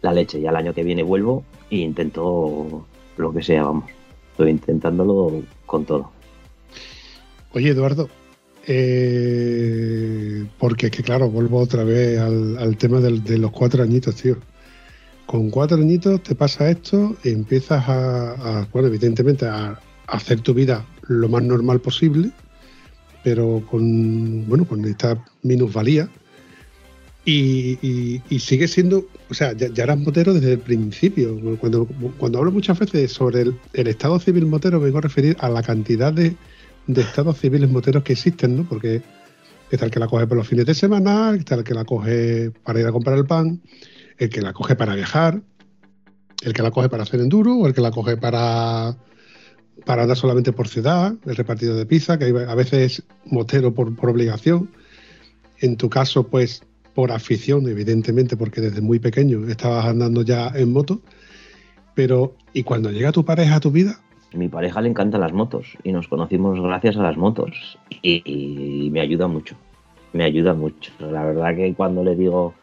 B: la leche. Ya el año que viene vuelvo e intento lo que sea, vamos. Estoy intentándolo con todo.
A: Oye, Eduardo, eh, porque que claro, vuelvo otra vez al, tema de los cuatro añitos, tío. Con cuatro añitos te pasa esto y empiezas a, bueno, evidentemente a, hacer tu vida lo más normal posible, pero con, bueno, con esta minusvalía. Y, sigue siendo, o sea, ya, eras motero desde el principio. Cuando, cuando hablo muchas veces sobre el, estado civil motero, vengo a referir a la cantidad de, estados civiles moteros que existen, ¿no? Porque está el que la coge por los fines de semana, está el que la coge para ir a comprar el pan, el que la coge para viajar, el que la coge para hacer enduro el que la coge para, para andar solamente por ciudad, el repartido de pizza, que a veces motero por, por obligación. En tu caso, pues por afición, evidentemente, porque desde muy pequeño estabas andando ya en moto. Pero, ¿y cuando llega tu pareja a tu vida?
B: Mi pareja le encantan las motos y nos conocimos gracias a las motos y, me ayuda mucho, me ayuda mucho. La verdad que cuando le digo,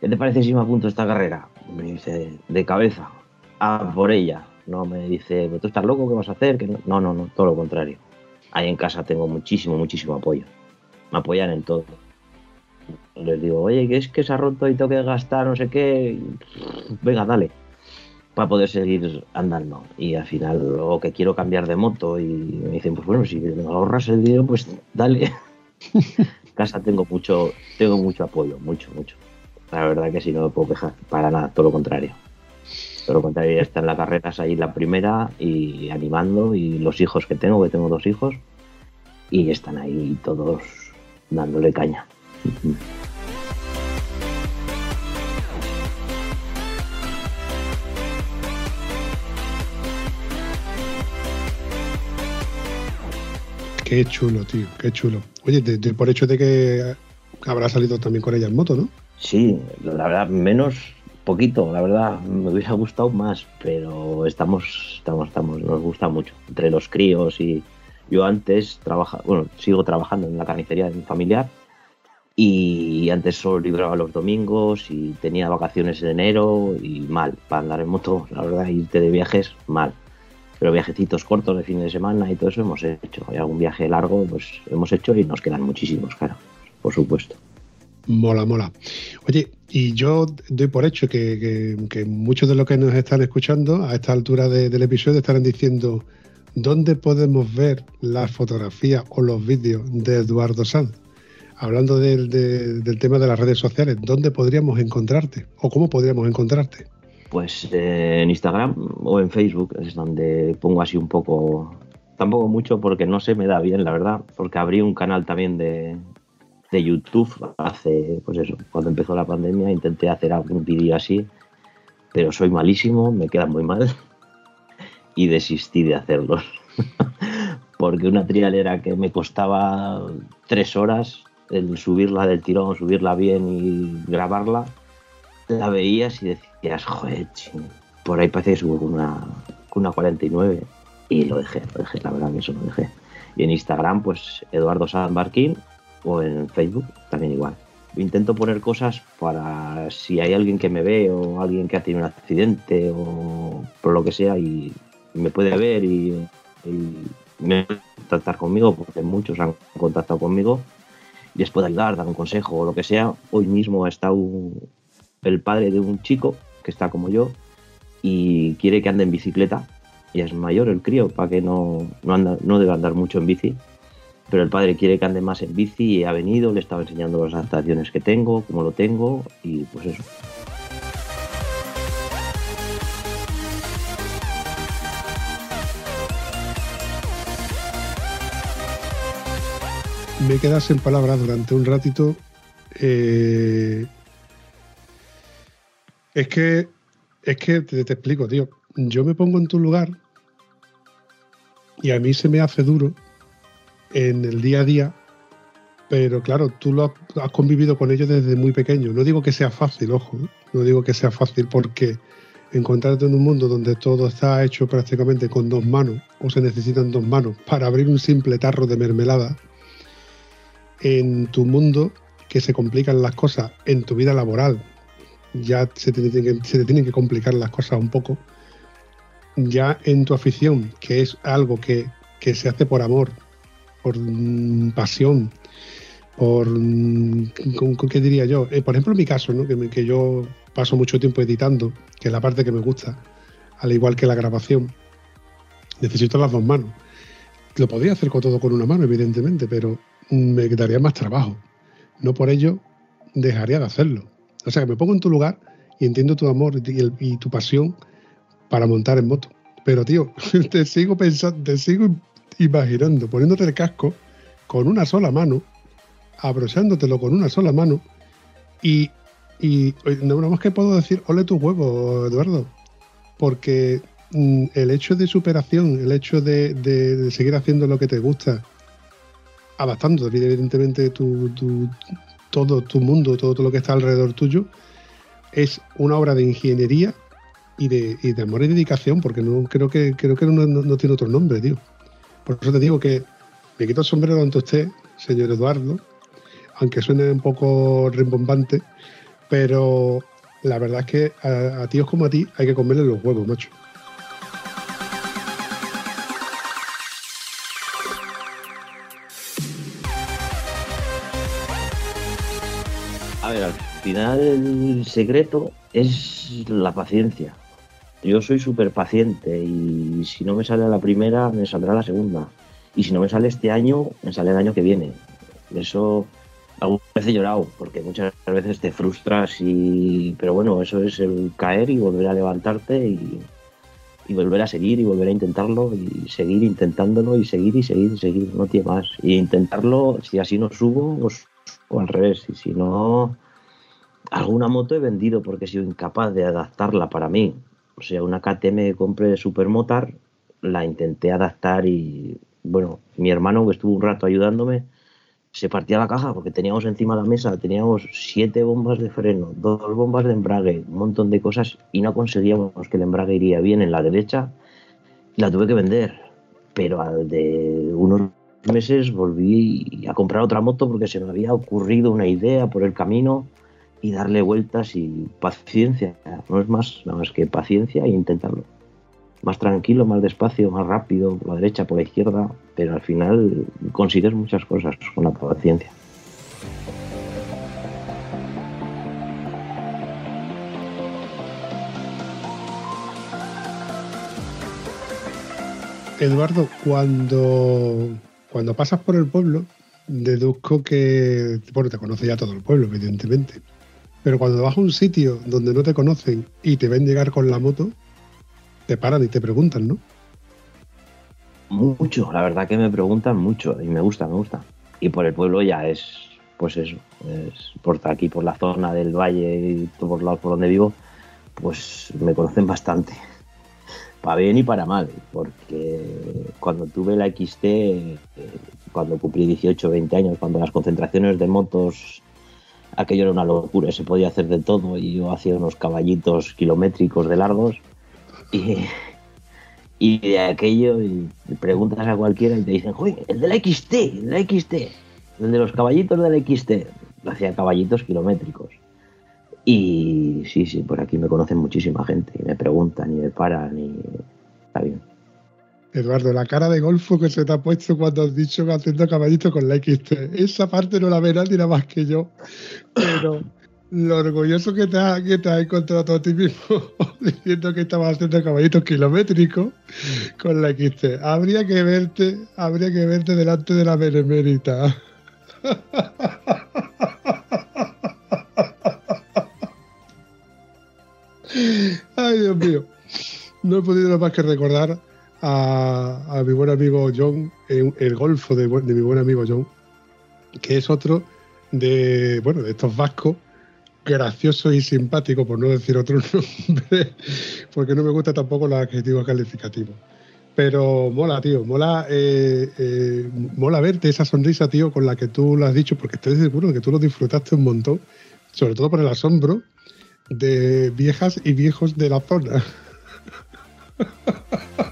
B: ¿qué te parece si me apunto esta carrera? Me dice, de cabeza, a por ella. No me dice, ¿tú estás loco? ¿Qué vas a hacer? No, no, no, todo lo contrario. Ahí en casa tengo muchísimo, muchísimo apoyo. Me apoyan en todo les digo, oye, que es que se ha roto y tengo que gastar no sé qué, venga, dale, para poder seguir andando. Y al final, luego que quiero cambiar de moto y me dicen, pues bueno, si me ahorras el dinero, pues dale. casa tengo mucho, tengo mucho apoyo, mucho, mucho. La verdad que si no me puedo quejar, para nada, todo lo contrario. Todo lo contrario, ya está en la carrera, ahí la primera y animando y los hijos que tengo, que tengo dos hijos, y están ahí todos dándole caña.
A: Qué chulo, tío, qué chulo. Oye, por hecho de que habrá salido también con ella en moto, ¿no?
B: Sí, la verdad, menos poquito, la verdad, me hubiera gustado más, pero estamos, estamos, estamos, nos gusta mucho. Entre los críos y yo antes trabaja, bueno, sigo trabajando en la carnicería de mi familiar y antes solo libraba los domingos y tenía vacaciones en enero y mal, para andar en moto, la verdad, irte de viajes, mal. Pero viajecitos cortos de fin de semana y todo eso hemos hecho. Hay algún viaje largo, pues hemos hecho y nos quedan muchísimos, claro, por supuesto.
A: Mola, mola. Oye, y yo doy por hecho que, muchos de los que nos están escuchando a esta altura del episodio estarán diciendo, ¿dónde podemos ver las fotografías o los vídeos de Eduardo Sanz? hablando del, tema de las redes sociales, ¿dónde podríamos encontrarte o cómo podríamos encontrarte?
B: Pues eh, en Instagram o en Facebook es donde pongo así un poco, tampoco mucho porque no se me da bien, la verdad, porque abrí un canal también de, de YouTube hace, pues eso, cuando empezó la pandemia intenté hacer algún vídeo así, pero soy malísimo, me queda muy mal y desistí de hacerlos. porque una trialera que me costaba tres horas el subirla del tirón, subirla bien y grabarla, la veías y decías, joder, por ahí parece que subo con una, una 49 y lo dejé, lo dejé, la verdad que eso lo dejé. Y en Instagram, pues Eduardo San Barquín o en Facebook también igual. Intento poner cosas para si hay alguien que me ve o alguien que ha tenido un accidente o por lo que sea y me puede ver y, y me contactar conmigo, porque muchos han contactado conmigo les pueda ayudar, dar un consejo o lo que sea. Hoy mismo ha estado el padre de un chico que está como yo y quiere que ande en bicicleta. Ya es mayor el crío, para que no, no, anda, no debe andar mucho en bici. Pero el padre quiere que ande más en bici y ha venido, le estaba enseñando las adaptaciones que tengo, cómo lo tengo y pues eso.
A: me quedas en palabras durante un ratito. Eh, es que, es que te, explico, tío. Yo me pongo en tu lugar y a mí se me hace duro en el día a día, pero claro, tú lo has, convivido con ellos desde muy pequeño. No digo que sea fácil, ojo, ¿eh? no digo que sea fácil porque encontrarte en un mundo donde todo está hecho prácticamente con dos manos o se necesitan dos manos para abrir un simple tarro de mermelada en tu mundo que se complican las cosas, en tu vida laboral ya se te, tienen que, que complicar las cosas un poco, ya en tu afición, que es algo que, se hace por amor, por mm, pasión, por, mm, ¿qué diría yo? Eh, por ejemplo, en mi caso, ¿no? que, que yo paso mucho tiempo editando, que es la parte que me gusta, al igual que la grabación, necesito las dos manos. Lo podría hacer con todo con una mano, evidentemente, pero me quedaría más trabajo. No por ello dejaría de hacerlo. O sea, que me pongo en tu lugar y entiendo tu amor y, tu pasión para montar en moto. Pero, tío, te sigo pensando, te sigo imaginando, poniéndote el casco con una sola mano, abrochándotelo con una sola mano y, y no, más que puedo decir, ole tu huevo, Eduardo, porque mm, el hecho de superación, el hecho de, seguir haciendo lo que te gusta, adaptando evidentemente tu, todo tu mundo, todo, lo que está alrededor tuyo, es una obra de ingeniería y de, de amor y dedicación, porque no creo que creo que no, tiene otro nombre, tío. Por eso te digo que me quito el sombrero ante usted, señor Eduardo, aunque suene un poco rimbombante, pero la verdad es que a, a tíos como a ti hay que comerle los huevos, macho.
B: Final el secreto es la paciencia. Yo soy súper paciente y si no me sale la primera, me saldrá la segunda. Y si no me sale este año, me sale el año que viene. Eso alguna vez he llorado, porque muchas veces te frustras y... Pero bueno, eso es el caer y volver a levantarte y, volver a seguir y volver a intentarlo y seguir intentándolo y seguir y seguir y seguir, no tiene más. Y intentarlo, si así no subo, pues o al revés. Y si no, alguna moto he vendido porque he sido incapaz de adaptarla para mí. O sea, una KTM que compré de Supermotar, la intenté adaptar y, bueno, mi hermano que estuvo un rato ayudándome, se partía la caja porque teníamos encima de la mesa, teníamos siete bombas de freno, dos bombas de embrague, un montón de cosas y no conseguíamos que el embrague iría bien en la derecha la tuve que vender. Pero al de unos meses volví a comprar otra moto porque se me había ocurrido una idea por el camino y darle vueltas y paciencia. No es más nada más que paciencia e intentarlo. Más tranquilo, más despacio, más rápido, por la derecha, por la izquierda, pero al final consigues muchas cosas con la paciencia.
A: Eduardo, cuando cuando pasas por el pueblo, deduzco que, bueno, te conoce ya todo el pueblo, evidentemente. Pero cuando vas a un sitio donde no te conocen y te ven llegar con la moto, te paran y te preguntan, ¿no?
B: Mucho, la verdad que me preguntan mucho y me gusta, me gusta. Y por el pueblo ya es, pues eso, es por aquí, por la zona del valle y todos lados por donde vivo, pues me conocen bastante para bien y para mal, porque cuando tuve la XT, eh, cuando cumplí 18 20 años, cuando las concentraciones de motos, aquello era una locura, se podía hacer de todo y yo hacía unos caballitos kilométricos de largos y, y de aquello y preguntas a cualquiera y te dicen, joder, el de la XT, el de la XT, el de los caballitos de la XT, hacía caballitos kilométricos. Y sí, sí, por aquí me conocen muchísima gente y me preguntan y me paran y está bien.
A: Eduardo, la cara de golfo que se te ha puesto cuando has dicho haciendo caballito con la XT. Esa parte no la ve nadie nada más que yo. Pero lo orgulloso que te has encontrado a ti mismo diciendo que estabas haciendo caballitos kilométricos con la XT. Habría que verte, habría que verte delante de la benemérita. Ay, Dios mío. No he podido más que recordar a, mi buen amigo John, el, golfo de, mi buen amigo John, que es otro de, bueno, de estos vascos graciosos y simpáticos, por no decir otro nombre, porque no me gusta tampoco los adjetivos calificativos. Pero mola, tío, mola, eh, eh, mola verte esa sonrisa, tío, con la que tú lo has dicho, porque estoy seguro de que tú lo disfrutaste un montón, sobre todo por el asombro de viejas y viejos de la zona.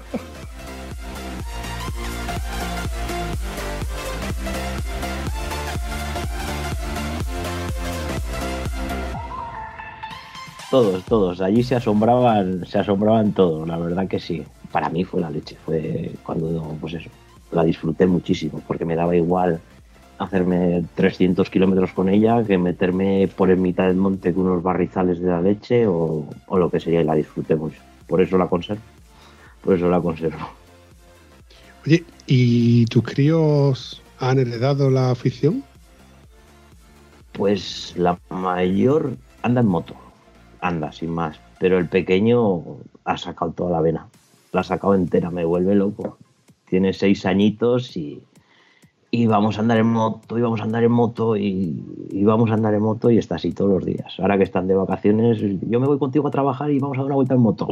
B: Todos, todos. Allí se asombraban, se asombraban todos, la verdad que sí. Para mí fue la leche, fue cuando, pues eso, la disfruté muchísimo, porque me daba igual hacerme 300 kilómetros con ella que meterme por en mitad del monte con unos barrizales de la leche o, lo que sería y la disfruté mucho. Por eso la conservo. Por eso la conservo.
A: Oye, ¿y tus críos han heredado la afición?
B: Pues la mayor anda en moto, anda sin más, pero el pequeño ha sacado toda la vena, la ha sacado entera, me vuelve loco. Tiene seis añitos y, y vamos a andar en moto, y vamos a andar en moto, y, y, vamos a andar en moto, y está así todos los días. Ahora que están de vacaciones, yo me voy contigo a trabajar y vamos a dar una vuelta en moto.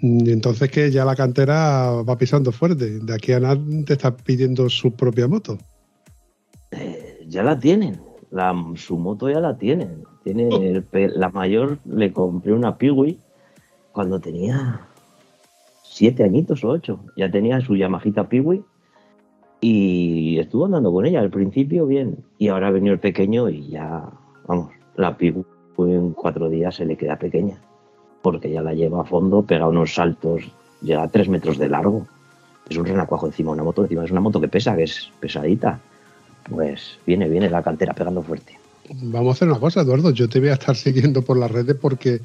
A: Y entonces que ya la cantera va pisando fuerte. De aquí a nada te está pidiendo su propia moto.
B: Eh, ya la tienen. La, su moto ya la tienen. Tiene el, la mayor le compré una Piwi cuando tenía siete añitos o ocho. Ya tenía su Yamajita Piwi y estuvo andando con ella. Al principio bien. Y ahora ha venido el pequeño y ya, vamos, la Piwi en cuatro días se le queda pequeña porque ya la lleva a fondo, pega unos saltos, llega a tres metros de largo. Es un renacuajo encima, una moto encima, es una moto que pesa, que es pesadita. Pues viene, viene la cantera pegando fuerte.
A: Vamos a hacer una cosa, Eduardo. Yo te voy a estar siguiendo por las redes porque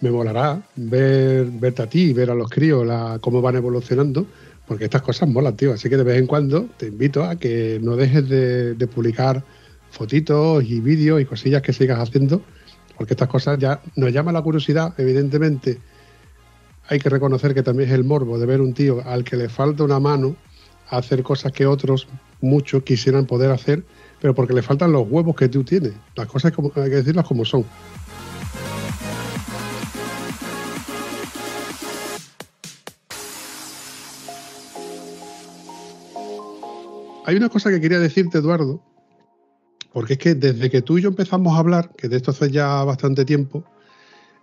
A: me molará ver, verte a ti y ver a los críos la, cómo van evolucionando, porque estas cosas molan, tío. Así que de vez en cuando te invito a que no dejes de, publicar fotitos y vídeos y cosillas que sigas haciendo porque estas cosas ya nos llama la curiosidad, evidentemente. Hay que reconocer que también es el morbo de ver un tío al que le falta una mano hacer cosas que otros, muchos, quisieran poder hacer, pero porque le faltan los huevos que tú tienes. Las cosas hay que decirlas como son. Hay una cosa que quería decirte, Eduardo, porque es que desde que tú y yo empezamos a hablar, que de esto hace ya bastante tiempo,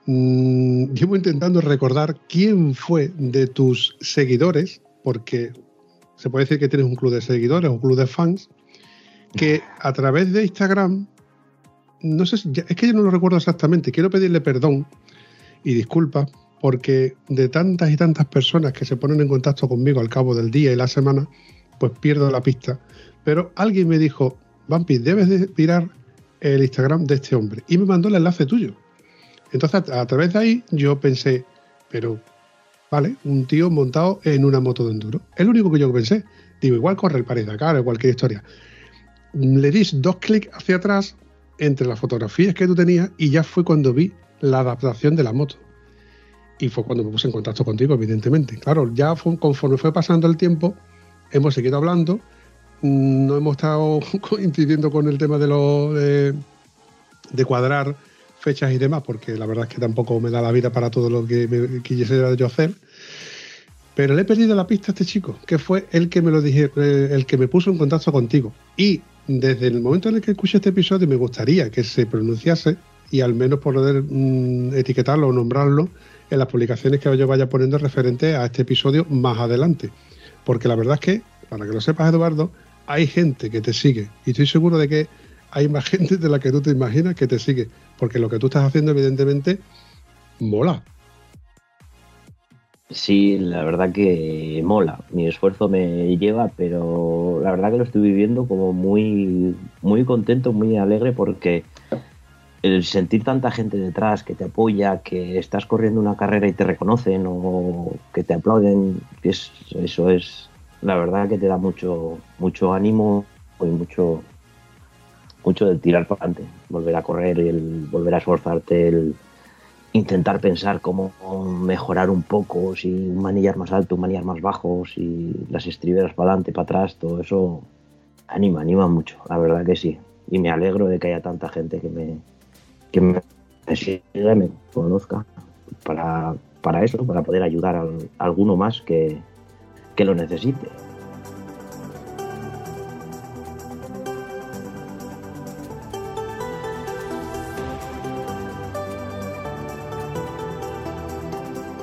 A: mmm, llevo intentando recordar quién fue de tus seguidores, porque se puede decir que tienes un club de seguidores, un club de fans, que a través de Instagram, no sé, si, es que yo no lo recuerdo exactamente, quiero pedirle perdón y disculpas, porque de tantas y tantas personas que se ponen en contacto conmigo al cabo del día y la semana, pues pierdo la pista. Pero alguien me dijo, Vampi, debes de mirar el Instagram de este hombre. Y me mandó el enlace tuyo. Entonces, a, través de ahí, yo pensé, pero, vale, un tío montado en una moto de enduro. Es lo único que yo pensé. Digo, igual corre el de acá o cualquier historia. Le di dos clics hacia atrás entre las fotografías que tú tenías y ya fue cuando vi la adaptación de la moto. Y fue cuando me puse en contacto contigo, evidentemente. Claro, ya conforme fue pasando el tiempo, hemos seguido hablando no hemos estado coincidiendo con el tema de, lo, de, cuadrar fechas y demás, porque la verdad es que tampoco me da la vida para todo lo que me quisiera yo hacer. Pero le he perdido la pista a este chico, que fue el que me lo dije, el que me puso en contacto contigo. Y desde el momento en el que escuché este episodio, me gustaría que se pronunciase y al menos poder mmm, etiquetarlo o nombrarlo en las publicaciones que yo vaya poniendo referente a este episodio más adelante. Porque la verdad es que, para que lo sepas, Eduardo, hay gente que te sigue y estoy seguro de que hay más gente de la que tú te imaginas que te sigue, porque lo que tú estás haciendo evidentemente mola.
B: Sí, la verdad que mola. Mi esfuerzo me lleva, pero la verdad que lo estoy viviendo como muy, muy contento, muy alegre, porque el sentir tanta gente detrás que te apoya, que estás corriendo una carrera y te reconocen o que te aplauden, es, eso es la verdad que te da mucho, mucho ánimo y mucho, mucho de tirar para adelante, volver a correr, y el volver a esforzarte, el intentar pensar cómo mejorar un poco, si un manillar más alto, un manillar más bajo, si las estriberas para adelante, para atrás, todo eso anima, anima mucho, la verdad que sí. Y me alegro de que haya tanta gente que me, que me siga, me conozca, para, para eso, para poder ayudar a, a alguno más que, que lo necesite.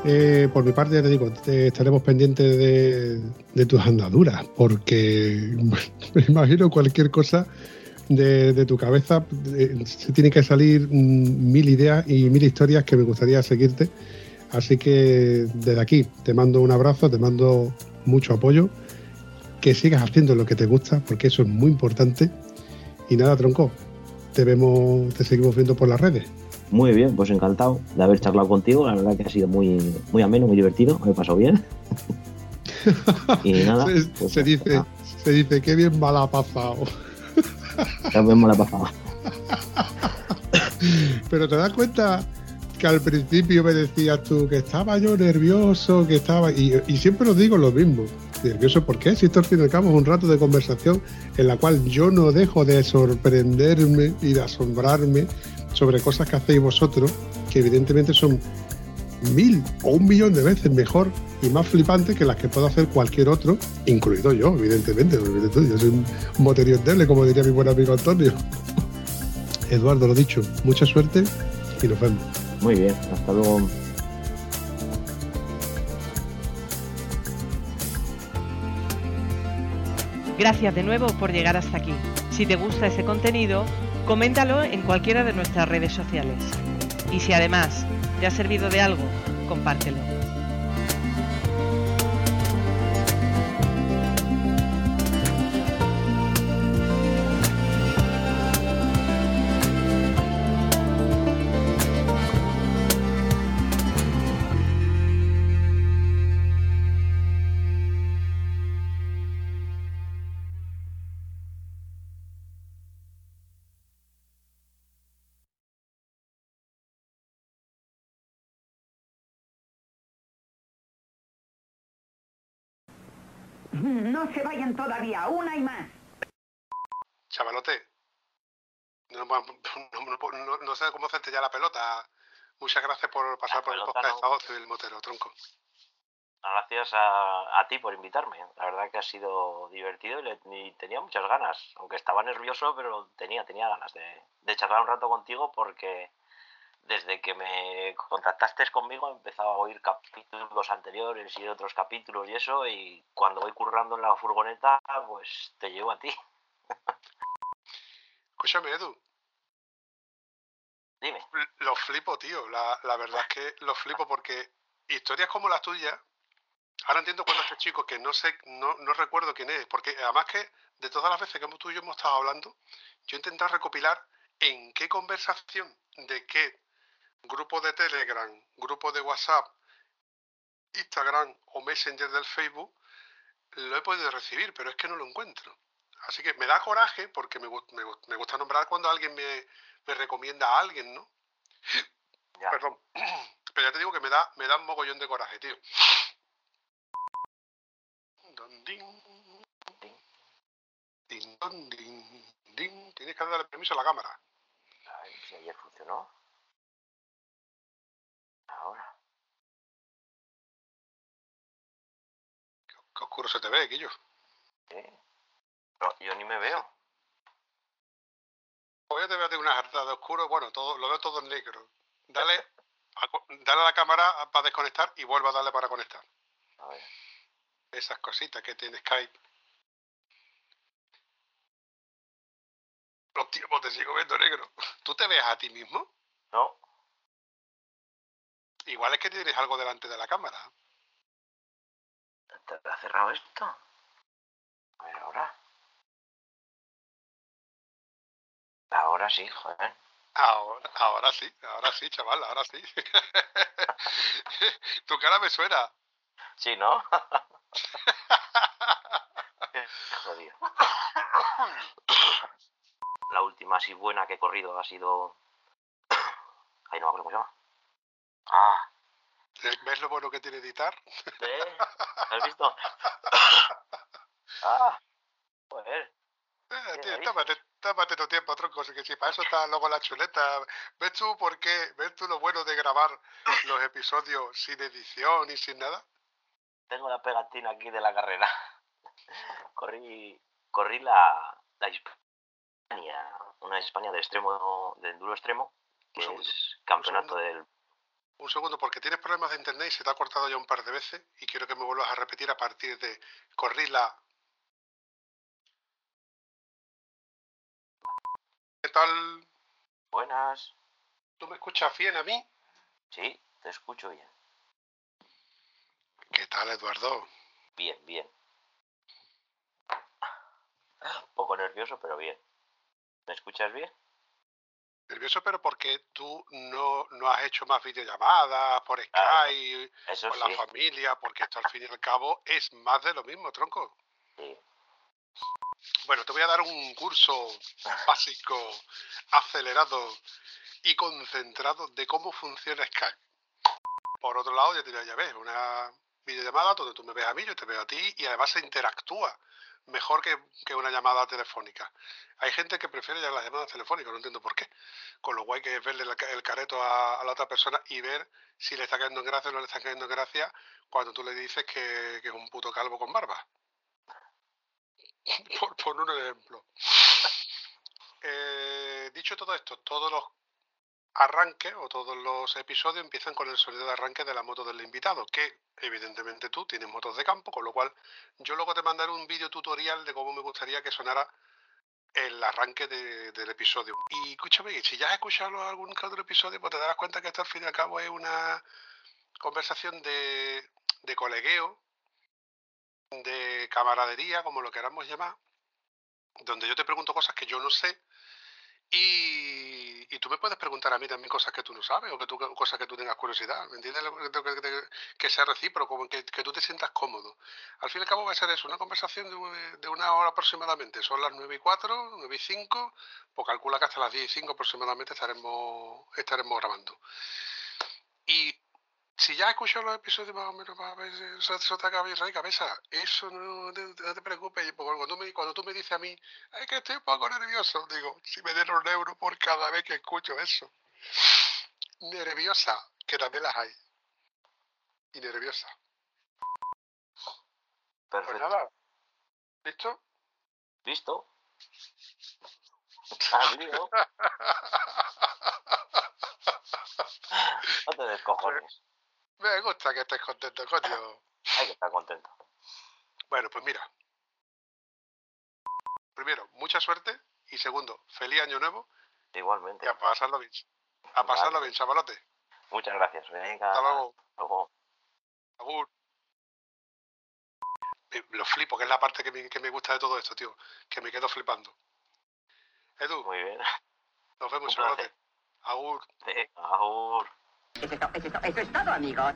A: Eh, por mi parte, te digo, estaremos pendientes de, tus andaduras, porque me imagino cualquier cosa de, tu cabeza, de, se tiene que salir mil ideas y mil historias que me gustaría seguirte. Así que desde aquí te mando un abrazo, te mando mucho apoyo, que sigas haciendo lo que te gusta, porque eso es muy importante. Y nada, tronco, te vemos, te seguimos viendo por las redes.
B: Muy bien, pues encantado de haber charlado contigo. La verdad que ha sido muy, muy ameno, muy divertido. Me he pasado bien.
A: y nada. se, pues, se dice, nada. se dice, qué bien mal ha pasado.
B: Qué bien mal ha pasado.
A: Pero te das cuenta que al principio me decías tú que estaba yo nervioso, que estaba. Y, y siempre os digo lo mismo. Nervioso, ¿por qué? Si esto al fin y al cabo es un rato de conversación en la cual yo no dejo de sorprenderme y de asombrarme sobre cosas que hacéis vosotros, que evidentemente son mil o un millón de veces mejor y más flipante que las que puedo hacer cualquier otro, incluido yo, evidentemente. Yo soy un moterio endeble, como diría mi buen amigo Antonio. Eduardo, lo dicho, mucha suerte y nos vemos.
C: Muy bien, hasta luego.
D: Gracias de nuevo por llegar hasta aquí. Si te gusta ese contenido, coméntalo en cualquiera de nuestras redes sociales. Y si además te ha servido de algo, compártelo.
E: No se vayan todavía, una y más.
A: Chavalote, no, no- no- no sé cómo hacerte ya la pelota. Muchas gracias por pasar
B: La
A: por el podcast Civil Motero, tronco.
B: Gracias a, a ti por invitarme. La verdad que ha sido divertido y, le- y tenía muchas ganas. Aunque estaba nervioso, pero tenía, tenía ganas de, de charlar un rato contigo porque desde que me contactaste conmigo he empezado a oír capítulos anteriores y otros capítulos y eso. Y cuando voy currando en la furgoneta, pues te llevo a ti.
A: Escúchame, Edu,
B: Dime.
A: lo flipo, tío. La, la verdad es que lo flipo porque historias como las tuyas, ahora entiendo cuando este chico, que no sé, no, no recuerdo quién es, porque además que de todas las veces que tú y yo hemos estado hablando, yo he intentado recopilar en qué conversación, de qué grupo de Telegram, grupo de WhatsApp, Instagram o Messenger del Facebook, lo he podido recibir, pero es que no lo encuentro. Así que me da coraje porque me, me me gusta nombrar cuando alguien me, me recomienda a alguien, ¿no?
B: Ya.
A: Perdón. Pero ya te digo que me da, me da un mogollón de coraje, tío. Tienes que darle permiso a la cámara.
B: A ver si ayer funcionó. Ahora.
A: Qué oscuro se te ve, Guillo.
B: ¿eh? No, yo ni me veo.
A: Hoy te veo de una jarta de oscuro. Bueno, todo, lo veo todo en negro. Dale a, dale a la cámara para desconectar y vuelva a darle para conectar.
B: A ver.
A: Esas cositas que tiene Skype. Los tiempos te sigo viendo negro. ¿Tú te ves a ti mismo?
B: No,
A: Igual es que tienes algo delante de la cámara.
B: ¿Te ha cerrado esto? A ver, ahora. Ahora sí, joder.
A: Ahora, ahora sí, ahora sí, chaval, ahora sí. tu cara me suena.
B: Sí, ¿no? Jodido. La última así buena que he corrido ha sido... Ay, no me acuerdo cómo se llama. Ah,
A: ¿Ves lo bueno que tiene editar?
B: ¿eh? ¿Has visto? Ah, joder.
A: Eh, tío, tápate, tápate tu tiempo, tronco, que si para eso está luego la chuleta. ¿Ves tú por qué? ¿Ves tú lo bueno de grabar los episodios sin edición y sin nada?
B: Tengo la pegatina aquí de la carrera. Corrí, corrí la, la Hispania, una Hispania de extremo, de enduro extremo, que es campeonato del...
A: Un segundo, porque tienes problemas de internet y se te ha cortado ya un par de veces y quiero que me vuelvas a repetir a partir de corrí la... ¿Qué tal?
B: Buenas.
A: ¿Tú me escuchas bien a mí?
B: Sí, te escucho bien.
A: ¿Qué tal, Eduardo?
B: Bien, bien. Un poco nervioso, pero bien. ¿Me escuchas bien?
A: Nervioso, pero porque tú no, no has hecho más videollamadas por Skype, con
B: sí.
A: la familia, porque esto al fin y al cabo es más de lo mismo, tronco.
B: sí.
A: Bueno, te voy a dar un curso básico, acelerado y concentrado de cómo funciona Skype. Por otro lado, ya, te, ya ves, una videollamada donde tú me ves a mí, yo te veo a ti y además se interactúa mejor que, que una llamada telefónica. Hay gente que prefiere ya las llamadas telefónicas, no entiendo por qué. Con lo guay que es verle el, ca- el careto a, a la otra persona y ver si le está cayendo en gracia o no le está cayendo en gracia cuando tú le dices que, que es un puto calvo con barba. Por poner un ejemplo. Eh, dicho todo esto, todos los arranques o todos los episodios empiezan con el sonido de arranque de la moto del invitado, que evidentemente tú tienes motos de campo, con lo cual yo luego te mandaré un vídeo tutorial de cómo me gustaría que sonara el arranque de- del episodio. Y escúchame, si ya has escuchado algún otro episodio, pues te darás cuenta que esto al fin y al cabo es una conversación de, de colegueo, de camaradería, como lo queramos llamar, donde yo te pregunto cosas que yo no sé y, y tú me puedes preguntar a mí también cosas que tú no sabes o que tú, cosas que tú tengas curiosidad, ¿me entiendes? Que, que- que- sea recíproco, que, que tú te sientas cómodo. Al fin y al cabo va a ser eso, una conversación de, de una hora aproximadamente. Son las 9 y 4, 9 y 5, pues calcula que hasta las 10 y 5 aproximadamente estaremos, estaremos grabando. Y si ya has escuchado los episodios más o menos te acaba de ir de cabeza, eso no, te- no te preocupes, porque cuando, me- cuando tú me dices a mí, es que estoy un poco nervioso, digo, si me dieron un euro por cada vez que escucho eso. Nerviosa, que también las hay. Y nerviosa. Pues
F: Perfecto.
A: nada. ¿Listo?
F: ¿Listo? ¿Has lío? No te descojones.
A: Me gusta que estés contento, coño.
F: Hay que estar contento.
A: Bueno, pues mira. Primero, mucha suerte. Y segundo, feliz año nuevo.
F: Igualmente.
A: Y a pasarlo bien. A pasarlo
F: Vale.
A: bien, chavalote.
F: Muchas gracias. Venga.
A: Hasta luego.
F: luego.
A: Agur. Lo flipo, que es la parte que me, que me gusta de todo esto, tío. Que me quedo flipando. Edu,
F: Muy bien.
A: nos vemos, chavalote. Agur.
F: Venga, agur.
E: Es, to- eso es to- eso es todo, amigos.